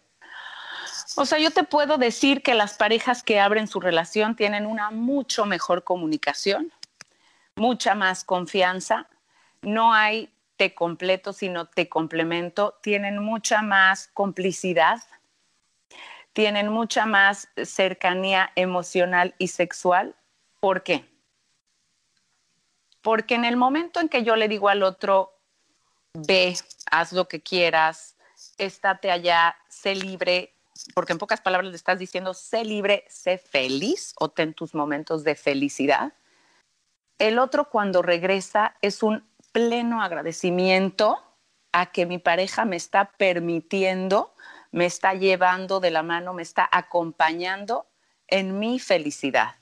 Speaker 6: O sea, yo te puedo decir que las parejas que abren su relación tienen una mucho mejor comunicación, mucha más confianza. No hay te completo, sino te complemento. Tienen mucha más complicidad, tienen mucha más cercanía emocional y sexual. ¿Por qué? Porque en el momento en que yo le digo al otro, ve, haz lo que quieras, estate allá, sé libre, porque en pocas palabras le estás diciendo, sé libre, sé feliz o ten tus momentos de felicidad. El otro cuando regresa es un pleno agradecimiento a que mi pareja me está permitiendo, me está llevando de la mano, me está acompañando en mi felicidad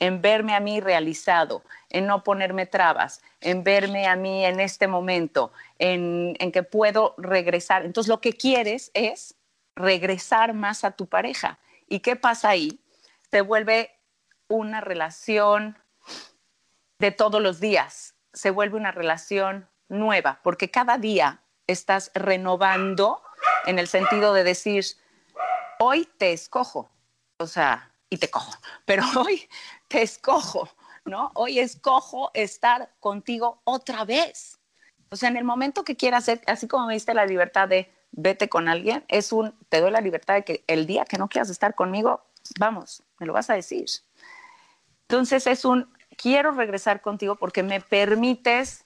Speaker 6: en verme a mí realizado, en no ponerme trabas, en verme a mí en este momento, en, en, que puedo regresar. Entonces lo que quieres es regresar más a tu pareja. ¿Y qué pasa ahí? Se vuelve una relación de todos los días, se vuelve una relación nueva, porque cada día estás renovando en el sentido de decir, hoy te escojo, o sea, y te cojo, pero hoy te escojo, ¿no? Hoy escojo estar contigo otra vez. O sea, en el momento que quieras hacer, así como me diste la libertad de vete con alguien, es un, te doy la libertad de que el día que no quieras estar conmigo, vamos, me lo vas a decir. Entonces es un, quiero regresar contigo porque me permites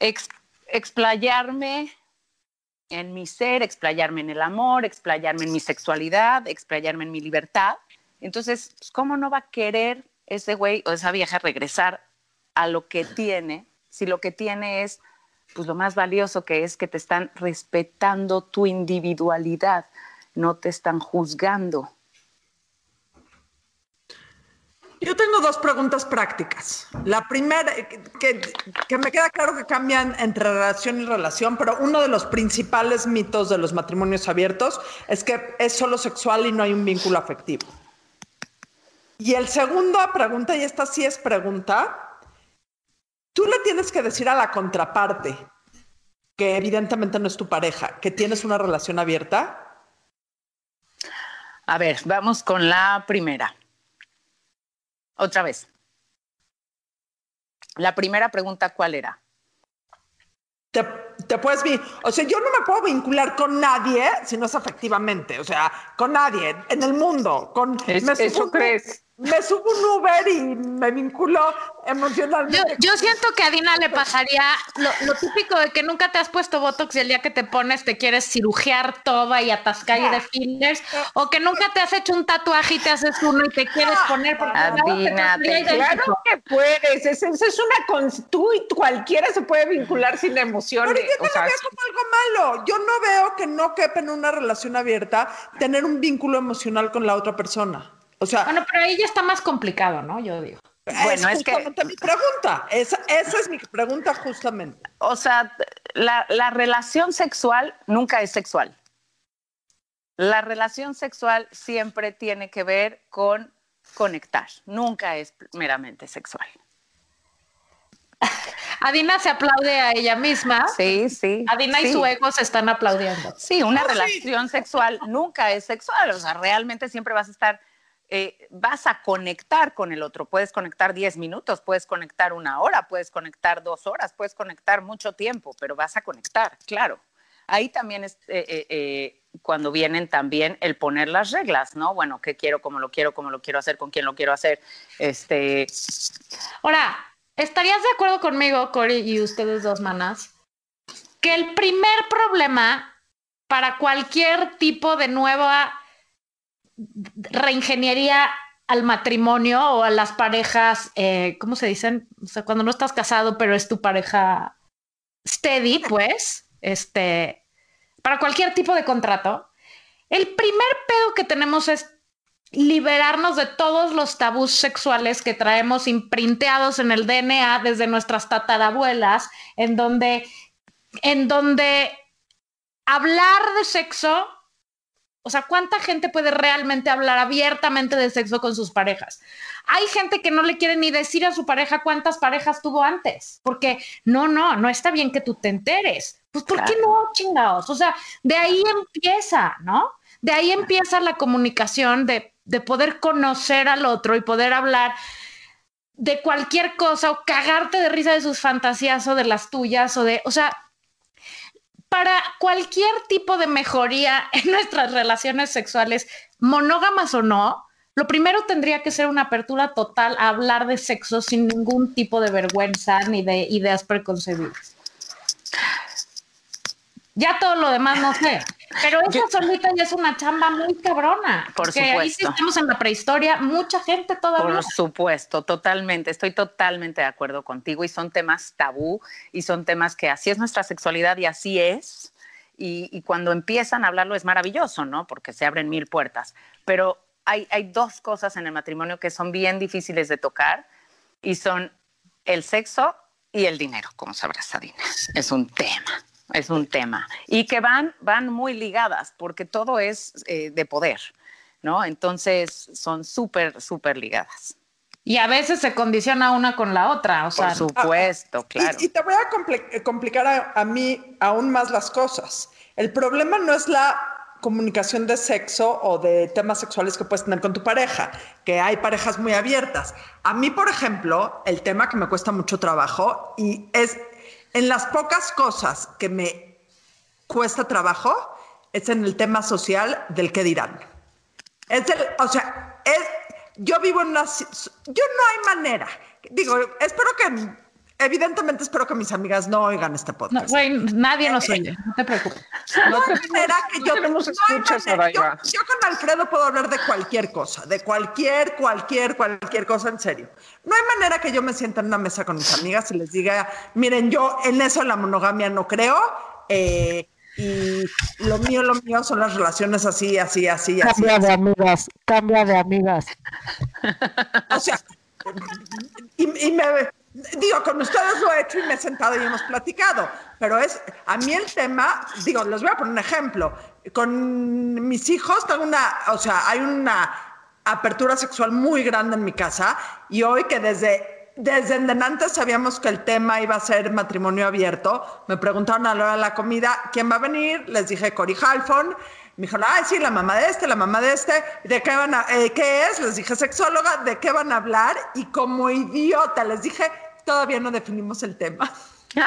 Speaker 6: ex, explayarme en mi ser, explayarme en el amor, explayarme en mi sexualidad, explayarme en mi libertad. Entonces, ¿cómo no va a querer ese güey o esa vieja regresar a lo que tiene si lo que tiene es pues lo más valioso que es que te están respetando tu individualidad, no te están juzgando?
Speaker 3: Yo tengo dos preguntas prácticas. La primera, que, que, me queda claro que cambian entre relación y relación, pero uno de los principales mitos de los matrimonios abiertos es que es solo sexual y no hay un vínculo afectivo. Y el segundo pregunta, y esta sí es pregunta, tú le tienes que decir a la contraparte, que evidentemente no es tu pareja, que tienes una relación abierta.
Speaker 6: A ver, vamos con la primera. Otra vez. La primera pregunta, ¿cuál era?
Speaker 3: Te, te, puedes, o sea, yo no me puedo vincular con nadie si no es afectivamente, o sea, con nadie en el mundo. Con,
Speaker 5: es,
Speaker 3: me
Speaker 5: ¿Eso crees?
Speaker 3: Me subo un Uber y me vinculo
Speaker 4: emocionalmente. yo siento que a Dina le pasaría lo, lo típico de que nunca te has puesto Botox y el día que te pones te quieres cirugiar toda y atascar y de fillers, o que nunca te has hecho un tatuaje y te haces uno y te quieres poner porque luego te
Speaker 6: te-.
Speaker 5: Claro que puedes, es, es, es una con- tú y cualquiera se puede vincular sin emoción.
Speaker 3: Pero yo
Speaker 5: o
Speaker 3: no
Speaker 5: sea,
Speaker 3: lo veo como algo malo. Yo no veo que no quepa en una relación abierta tener un vínculo emocional con la otra persona. O sea,
Speaker 4: Bueno, pero ahí ya está más complicado, ¿no? Yo digo.
Speaker 6: Bueno,
Speaker 3: es
Speaker 6: es que-
Speaker 3: mi pregunta. Esa, esa es mi pregunta justamente.
Speaker 6: O sea, la, la relación sexual nunca es sexual. La relación sexual siempre tiene que ver con conectar, nunca es meramente sexual.
Speaker 4: Adina se aplaude a ella misma.
Speaker 6: Sí, sí.
Speaker 4: Adina y
Speaker 6: sí.
Speaker 4: su ego se están aplaudiendo.
Speaker 6: Sí, una relación sexual nunca es sexual, o sea, realmente siempre vas a estar, eh, vas a conectar con el otro. Puedes conectar 10 minutos, puedes conectar una hora, puedes conectar dos horas, puedes conectar mucho tiempo, pero vas a conectar, claro. Ahí también es eh, eh, cuando vienen también el poner las reglas, ¿no? Bueno, qué quiero, cómo lo quiero, cómo lo quiero hacer, con quién lo quiero hacer. Este,
Speaker 4: Ahora, ¿estarías de acuerdo conmigo, Cory, y ustedes dos manas, que el primer problema para cualquier tipo de nueva reingeniería al matrimonio o a las parejas, eh, ¿cómo se dicen? O sea, cuando no estás casado, pero es tu pareja steady, pues, este, para cualquier tipo de contrato, el primer pedo que tenemos es liberarnos de todos los tabús sexuales que traemos imprinteados en el DNA desde nuestras tatarabuelas, en donde, en donde hablar de sexo, o sea, ¿cuánta gente puede realmente hablar abiertamente de sexo con sus parejas? Hay gente que no le quiere ni decir a su pareja cuántas parejas tuvo antes, porque no, no, no está bien que tú te enteres. Pues, ¿por qué no, chingados? O sea, de ahí empieza, ¿no? De ahí empieza la comunicación de, de poder conocer al otro y poder hablar de cualquier cosa o cagarte de risa de sus fantasías o de las tuyas o de, o sea, para cualquier tipo de mejoría en nuestras relaciones sexuales, monógamas o no, lo primero tendría que ser una apertura total a hablar de sexo sin ningún tipo de vergüenza ni de ideas preconcebidas. Ya todo lo demás no sé, pero esa solita ya es una chamba muy cabrona.
Speaker 6: Por
Speaker 4: porque Ahí sí
Speaker 6: supuesto.
Speaker 4: estamos en la prehistoria, mucha gente todavía.
Speaker 6: Por supuesto, totalmente. Estoy totalmente de acuerdo contigo y son temas tabú y son temas que así es nuestra sexualidad y así es. Y, y cuando empiezan a hablarlo es maravilloso, ¿no? Porque se abren mil puertas. Pero hay, hay dos cosas en el matrimonio que son bien difíciles de tocar y son el sexo y el dinero, como sabrás, Adina. Es un tema, es un tema. Y que van, van muy ligadas porque todo es eh, de poder, ¿no? Entonces son súper, súper ligadas.
Speaker 4: Y a veces se condiciona una con la otra, o sea,
Speaker 6: Por supuesto, claro.
Speaker 3: Y, y te voy a compli- complicar a, a mí aún más las cosas. El problema no es la comunicación de sexo o de temas sexuales que puedes tener con tu pareja, que hay parejas muy abiertas. A mí, por ejemplo, el tema que me cuesta mucho trabajo y es en las pocas cosas que me cuesta trabajo, es en el tema social del qué dirán. Es el, o sea, es, yo vivo en una, yo no hay manera. Digo, espero que, evidentemente espero que mis amigas no oigan este
Speaker 4: no,
Speaker 3: podcast.
Speaker 4: güey, nadie nos oye, no te preocupes.
Speaker 3: No hay manera que
Speaker 5: no
Speaker 3: yo
Speaker 5: tenemos
Speaker 3: no
Speaker 5: escuchas,
Speaker 3: manera. yo, yo con Alfredo puedo hablar de cualquier cosa, de cualquier, cualquier, cualquier cosa en serio. No hay manera que yo me sienta en una mesa con mis amigas y les diga, miren, yo en eso en la monogamia no creo. eh, y lo mío, lo mío son las relaciones así, así, así, así.
Speaker 7: Cambia de amigas, cambia de amigas.
Speaker 3: O sea, y, y me digo, con ustedes lo he hecho y me he sentado y hemos platicado, pero es, a mí el tema, digo, les voy a poner un ejemplo. Con mis hijos tengo una, o sea, hay una apertura sexual muy grande en mi casa y hoy que desde, desde antes sabíamos que el tema iba a ser matrimonio abierto, me preguntaron a la hora de la comida, ¿quién va a venir? Les dije Cory Halfon. Me dijo, ay, sí, la mamá de este, la mamá de este. ¿De qué van a, eh, qué es? Les dije, sexóloga, ¿de qué van a hablar? Y como idiota les dije, todavía no definimos el tema.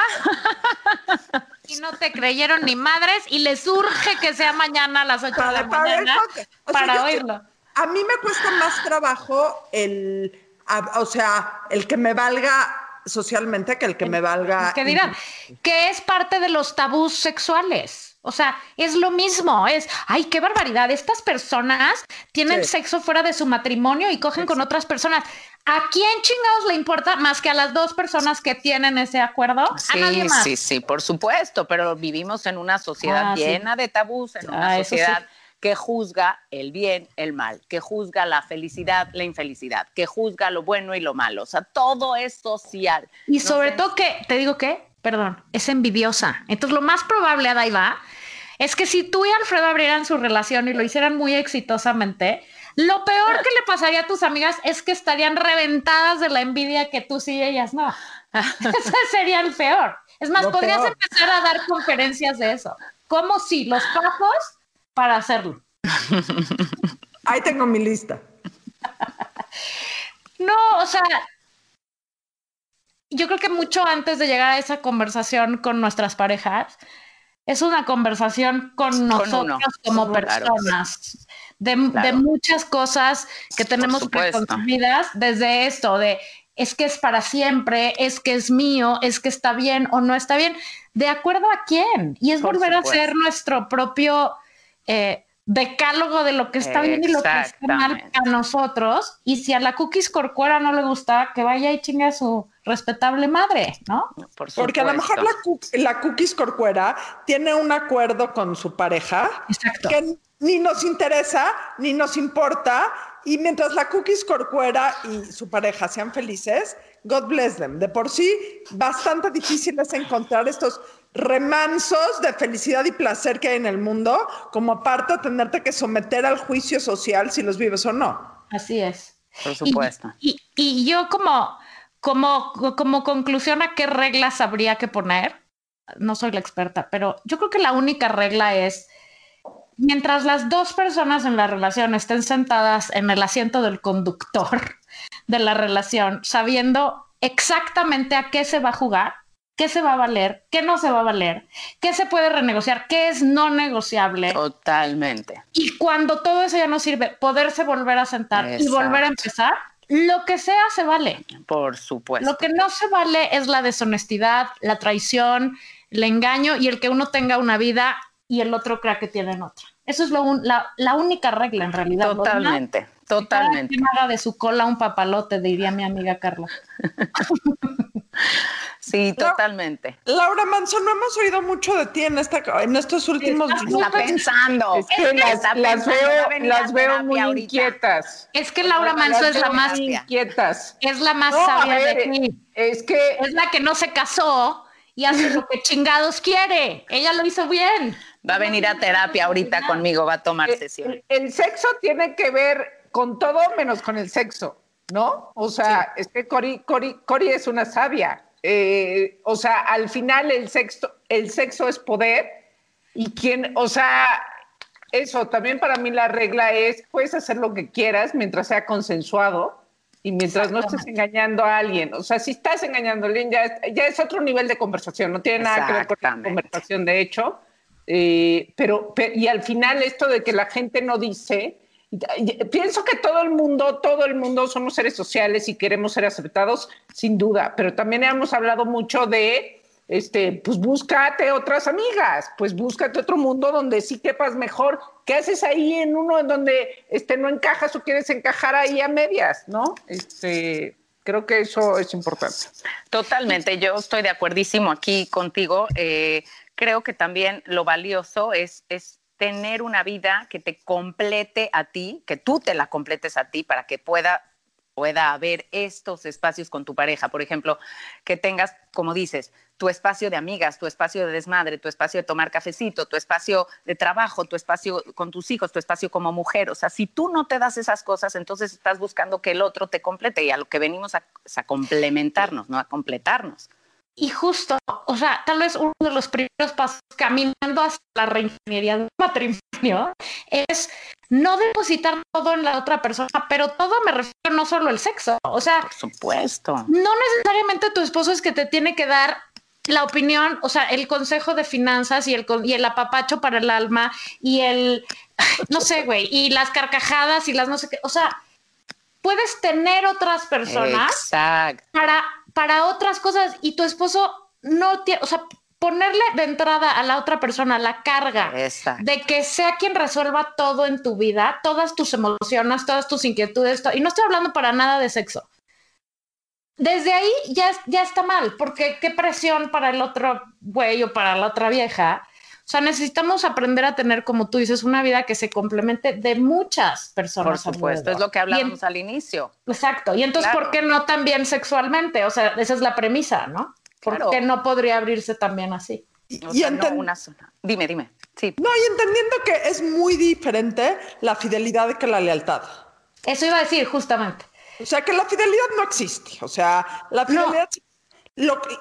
Speaker 4: Y no te creyeron ni madres y les urge que sea mañana a las 8 de la
Speaker 3: Para-
Speaker 4: mañana
Speaker 3: sea,
Speaker 4: para
Speaker 3: yo-
Speaker 4: oírlo.
Speaker 3: A mí me cuesta más trabajo el a- o sea, el que me valga socialmente que el que me valga.
Speaker 4: que dirán que es parte de los tabús sexuales. O sea, es lo mismo, es, ay, qué barbaridad, estas personas tienen
Speaker 3: Sí.
Speaker 4: sexo fuera de su matrimonio y cogen con otras personas. ¿A quién chingados le importa más que a las dos personas que tienen ese acuerdo? a nadie
Speaker 6: Sí,
Speaker 4: más.
Speaker 6: sí, sí, por supuesto, pero vivimos en una sociedad
Speaker 4: Ah, sí.
Speaker 6: llena de tabús, en una
Speaker 4: Ah, sí.
Speaker 6: sociedad que juzga el bien, el mal, que juzga la felicidad, la infelicidad, que juzga lo bueno y lo malo. O sea, todo es social.
Speaker 4: Y
Speaker 6: No
Speaker 4: sobre
Speaker 6: sé.
Speaker 4: todo que, te digo que, perdón, es envidiosa. Entonces lo más probable, Adaiva, es que si tú y Alfredo abrieran su relación y lo hicieran muy exitosamente, lo peor que le pasaría a tus amigas es que estarían reventadas de la envidia que tú sí y ellas no. Ese sería el peor. Es más,
Speaker 3: Lo
Speaker 4: podrías
Speaker 3: peor.
Speaker 4: empezar a dar conferencias de eso. ¿Cómo sí? Los pasos para hacerlo.
Speaker 3: Ahí tengo mi lista.
Speaker 4: No, o sea, yo creo que mucho antes de llegar a esa conversación con nuestras parejas, es una conversación con nosotros como personas, de, muchas cosas que tenemos preconcebidas desde esto, de es que es para siempre, es que es mío, es que está bien o no está bien, de acuerdo a quién. Y es
Speaker 6: Por
Speaker 4: volver a ser nuestro propio eh, decálogo de lo que está bien y lo que está mal a nosotros. Y si a la cookies corcuera no le gusta, que vaya y chingue a su respetable madre, ¿no?
Speaker 6: Por
Speaker 3: Porque a lo mejor la, cookies corcuera tiene un acuerdo con su pareja
Speaker 4: Exacto.
Speaker 3: que ni nos interesa ni nos importa. Y mientras la cookies corcuera y su pareja sean felices, God bless them. De por sí, bastante difícil es encontrar estos remansos de felicidad y placer que hay en el mundo, como aparte de tenerte que someter al juicio social si los vives o no.
Speaker 4: Así es.
Speaker 6: Por
Speaker 4: Y-
Speaker 6: supuesto.
Speaker 4: Y, y yo como, como, como conclusión a qué reglas habría que poner, no soy la experta, pero yo creo que la única regla es, mientras las dos personas en la relación estén sentadas en el asiento del conductor de la relación, sabiendo exactamente a qué se va a jugar, qué se va a valer, qué no se va a valer, qué se puede renegociar, qué es no negociable.
Speaker 6: Totalmente.
Speaker 4: Y cuando todo eso ya no sirve, poderse volver a sentar y volver a empezar, lo que sea se vale.
Speaker 6: Por supuesto.
Speaker 4: Lo que no se vale es la deshonestidad, la traición, el engaño y el que uno tenga una vida y el otro crea que tienen otra. Eso es lo un- la, la única regla en realidad.
Speaker 6: Totalmente.
Speaker 4: que
Speaker 6: Totalmente.
Speaker 4: quien haga de su cola un papalote, diría mi amiga Carla.
Speaker 6: Sí, totalmente.
Speaker 3: Laura Manso, no hemos oído mucho de ti en, esta, en estos últimos
Speaker 4: Estás
Speaker 6: Está pensando.
Speaker 5: Es que las,
Speaker 6: Está
Speaker 5: las
Speaker 6: pensando,
Speaker 5: veo, las veo muy
Speaker 6: ahorita.
Speaker 5: inquietas.
Speaker 4: Es que Laura Manso es la más,
Speaker 5: muy inquietas.
Speaker 4: es la más
Speaker 5: No,
Speaker 4: sabia
Speaker 5: ver,
Speaker 4: de aquí.
Speaker 5: Es que
Speaker 4: Es la que no se casó y hace lo que chingados quiere. Ella lo hizo bien.
Speaker 6: Va a venir a terapia ahorita conmigo, va a tomar
Speaker 5: el,
Speaker 6: sesión.
Speaker 5: el- el sexo tiene que ver con todo menos con el sexo, ¿no? O sea, es que Cori, Cori, Cori es una sabia. Eh, o sea, al final el sexo, el sexo es poder y quien, o sea, eso también para mí la regla es, puedes hacer lo que quieras mientras sea consensuado y mientras no estés engañando a alguien. O sea, si estás engañando a alguien ya es, ya es otro nivel de conversación, no tiene nada que ver con la conversación de hecho. Eh, pero, pe- y al final esto de que la gente no dice, pienso que todo el mundo, todo el mundo somos seres sociales y queremos ser aceptados, sin duda, pero también hemos hablado mucho de, este, pues búscate otras amigas, pues búscate otro mundo donde sí quepas mejor. ¿Qué haces ahí en uno en donde este, no encajas o quieres encajar ahí a medias, no? Este, creo que eso es importante.
Speaker 6: Totalmente, yo estoy de acuerdísimo aquí contigo. Eh, creo que también lo valioso es, es tener una vida que te complete a ti, que tú te la completes a ti para que pueda pueda haber estos espacios con tu pareja. Por ejemplo, que tengas, como dices, tu espacio de amigas, tu espacio de desmadre, tu espacio de tomar cafecito, tu espacio de trabajo, tu espacio con tus hijos, tu espacio como mujer. O sea, si tú no te das esas cosas, entonces estás buscando que el otro te complete y a lo que venimos a, a complementarnos, no a completarnos.
Speaker 4: Y justo, o sea, tal vez uno de los primeros pasos caminando hacia la reingeniería del matrimonio es no depositar todo en la otra persona, pero todo me refiero no solo el sexo, o sea,
Speaker 6: Por supuesto.
Speaker 4: no necesariamente tu esposo es que te tiene que dar la opinión, o sea, el consejo de finanzas y el, y el apapacho para el alma y el, no sé, güey, y las carcajadas y las no sé qué, o sea, puedes tener otras personas
Speaker 6: Exacto.
Speaker 4: para, para otras cosas y tu esposo no tiene, o sea, ponerle de entrada a la otra persona la carga
Speaker 6: Exacto.
Speaker 4: de que sea quien resuelva todo en tu vida, todas tus emociones, todas tus inquietudes, y no estoy hablando para nada de sexo. Desde ahí ya, ya está mal, porque qué presión para el otro güey o para la otra vieja. O sea, necesitamos aprender a tener, como tú dices, una vida que se complemente de muchas
Speaker 6: Por
Speaker 4: personas.
Speaker 6: supuesto,
Speaker 4: alrededor.
Speaker 6: es lo que
Speaker 4: en-
Speaker 6: hablábamos al inicio.
Speaker 4: Exacto. Y entonces,
Speaker 6: Claro.
Speaker 4: ¿por qué no también sexualmente? O sea, esa es la premisa, ¿no? ¿Por
Speaker 6: Claro.
Speaker 4: qué no podría abrirse también así?
Speaker 6: O
Speaker 3: Y
Speaker 6: sea, no una sola. Dime, dime. Sí.
Speaker 3: No, y entendiendo que es muy diferente la fidelidad que la lealtad.
Speaker 4: Eso iba a decir justamente.
Speaker 3: O sea, que la fidelidad no existe. O sea, la fidelidad. Lo, que-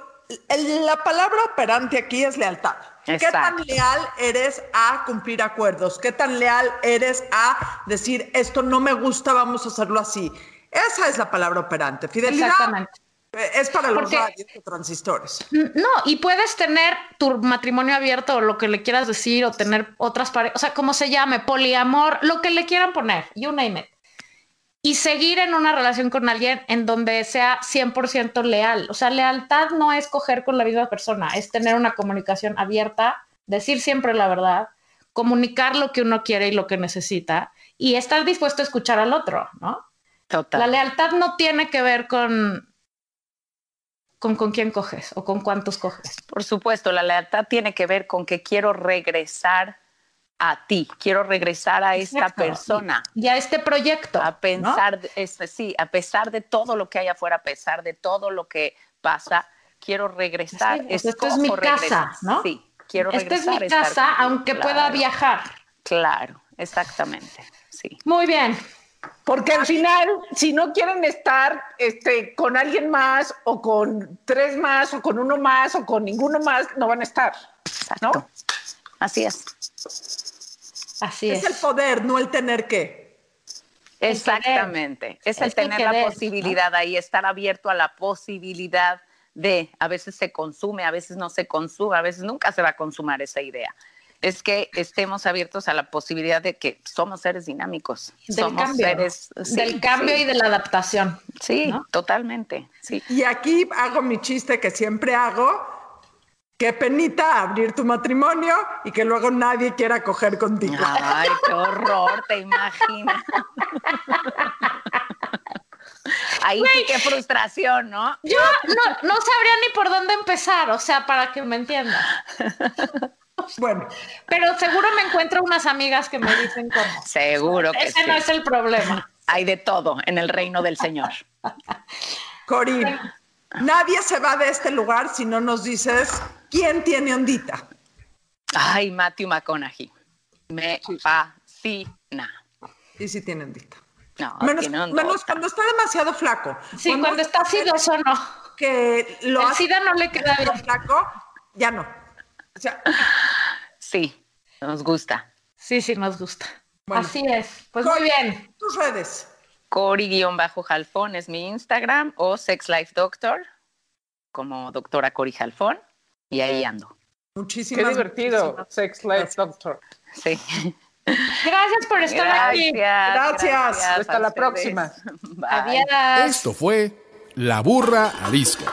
Speaker 3: el- la palabra operante aquí es lealtad. ¿Qué tan
Speaker 6: Exacto.
Speaker 3: leal eres a cumplir acuerdos? ¿Qué tan leal eres a decir esto no me gusta, vamos a hacerlo así? Esa es la palabra operante. Fidelidad
Speaker 4: Exactamente.
Speaker 3: Eh, es para los
Speaker 4: Porque-
Speaker 3: radios o transistores.
Speaker 4: No, y puedes tener tu matrimonio abierto o lo que le quieras decir o tener otras parejas, o sea, como se llame, poliamor, lo que le quieran poner, you name it. Y seguir en una relación con alguien en donde sea 100% leal. O sea, lealtad no es coger con la misma persona, es tener una comunicación abierta, decir siempre la verdad, comunicar lo que uno quiere y lo que necesita y estar dispuesto a escuchar al otro, ¿no?
Speaker 6: Total.
Speaker 4: La lealtad no tiene que ver con, con con quién coges o con cuántos coges.
Speaker 6: Por supuesto, la lealtad tiene que ver con que quiero regresar a ti, quiero regresar a esta
Speaker 4: Exacto.
Speaker 6: persona.
Speaker 4: Y a este proyecto.
Speaker 6: A pensar, de- este, sí, a pesar de todo lo que hay afuera, a pesar de todo lo que pasa, quiero regresar.
Speaker 4: Sí, pues esto es mi casa,
Speaker 6: regresar.
Speaker 4: ¿no?
Speaker 6: Sí, quiero
Speaker 4: Esta es
Speaker 6: regresar.
Speaker 4: mi casa, aunque pueda
Speaker 6: Claro,
Speaker 4: viajar.
Speaker 6: Claro, exactamente, sí.
Speaker 4: Muy bien.
Speaker 5: Porque al final, si no quieren estar este, con alguien más o con tres más o con uno más o con ninguno más, no van a estar.
Speaker 6: Exacto.
Speaker 5: ¿No?
Speaker 6: Así es.
Speaker 4: Así
Speaker 3: Es
Speaker 4: es.
Speaker 3: el poder, no el tener que.
Speaker 6: Exactamente. Es el tener la posibilidad ahí, estar abierto a la posibilidad de, a veces se consume, a veces no se consume, a veces nunca se va a consumar esa idea. Es que estemos abiertos a la posibilidad de que somos seres dinámicos.
Speaker 4: Del
Speaker 6: somos
Speaker 4: cambio.
Speaker 6: seres sí,
Speaker 4: del cambio
Speaker 6: sí,
Speaker 4: y de la adaptación.
Speaker 6: Sí,
Speaker 4: ¿no?
Speaker 6: totalmente. Sí.
Speaker 3: Y aquí hago mi chiste que siempre hago. Qué penita abrir tu matrimonio y que luego nadie quiera coger contigo.
Speaker 6: Ay, qué horror, te imaginas. Ahí sí, qué frustración, ¿no?
Speaker 4: Yo no, no sabría ni por dónde empezar, o sea, para que me entiendan.
Speaker 3: Bueno,
Speaker 4: Pero seguro me encuentro unas amigas que me dicen cómo.
Speaker 6: Seguro que
Speaker 4: Ese
Speaker 6: sí.
Speaker 4: no es el problema.
Speaker 6: Hay de todo en el reino del Señor.
Speaker 3: Cori, nadie se va de este lugar si no nos dices quién tiene ondita.
Speaker 6: Ay, Matthew McConaughey. Me fascina.
Speaker 3: Y si tiene ondita.
Speaker 6: No,
Speaker 3: Menos, cuando está demasiado flaco.
Speaker 4: Sí, cuando está sidoso no.
Speaker 3: Que lo
Speaker 4: El
Speaker 3: hace
Speaker 4: SIDA no le queda bien.
Speaker 3: flaco, ya no. O sea,
Speaker 6: Sí, nos gusta.
Speaker 4: Sí, sí, nos gusta.
Speaker 3: Bueno.
Speaker 4: Así es. Pues
Speaker 3: Cori,
Speaker 4: muy bien.
Speaker 3: Tus redes.
Speaker 6: Cori-Jalfón es mi Instagram o Sex Life Doctor, como doctora Cori Jalfón, y ahí ando.
Speaker 3: Muchísimas
Speaker 5: Qué divertido,
Speaker 3: muchísimas
Speaker 5: Sex Life Doctor.
Speaker 6: Sí.
Speaker 4: Gracias por estar aquí.
Speaker 3: Gracias.
Speaker 6: a
Speaker 5: Hasta la
Speaker 6: ustedes.
Speaker 5: próxima.
Speaker 6: Bye.
Speaker 4: Adiós.
Speaker 1: Esto fue La Burra Arisca.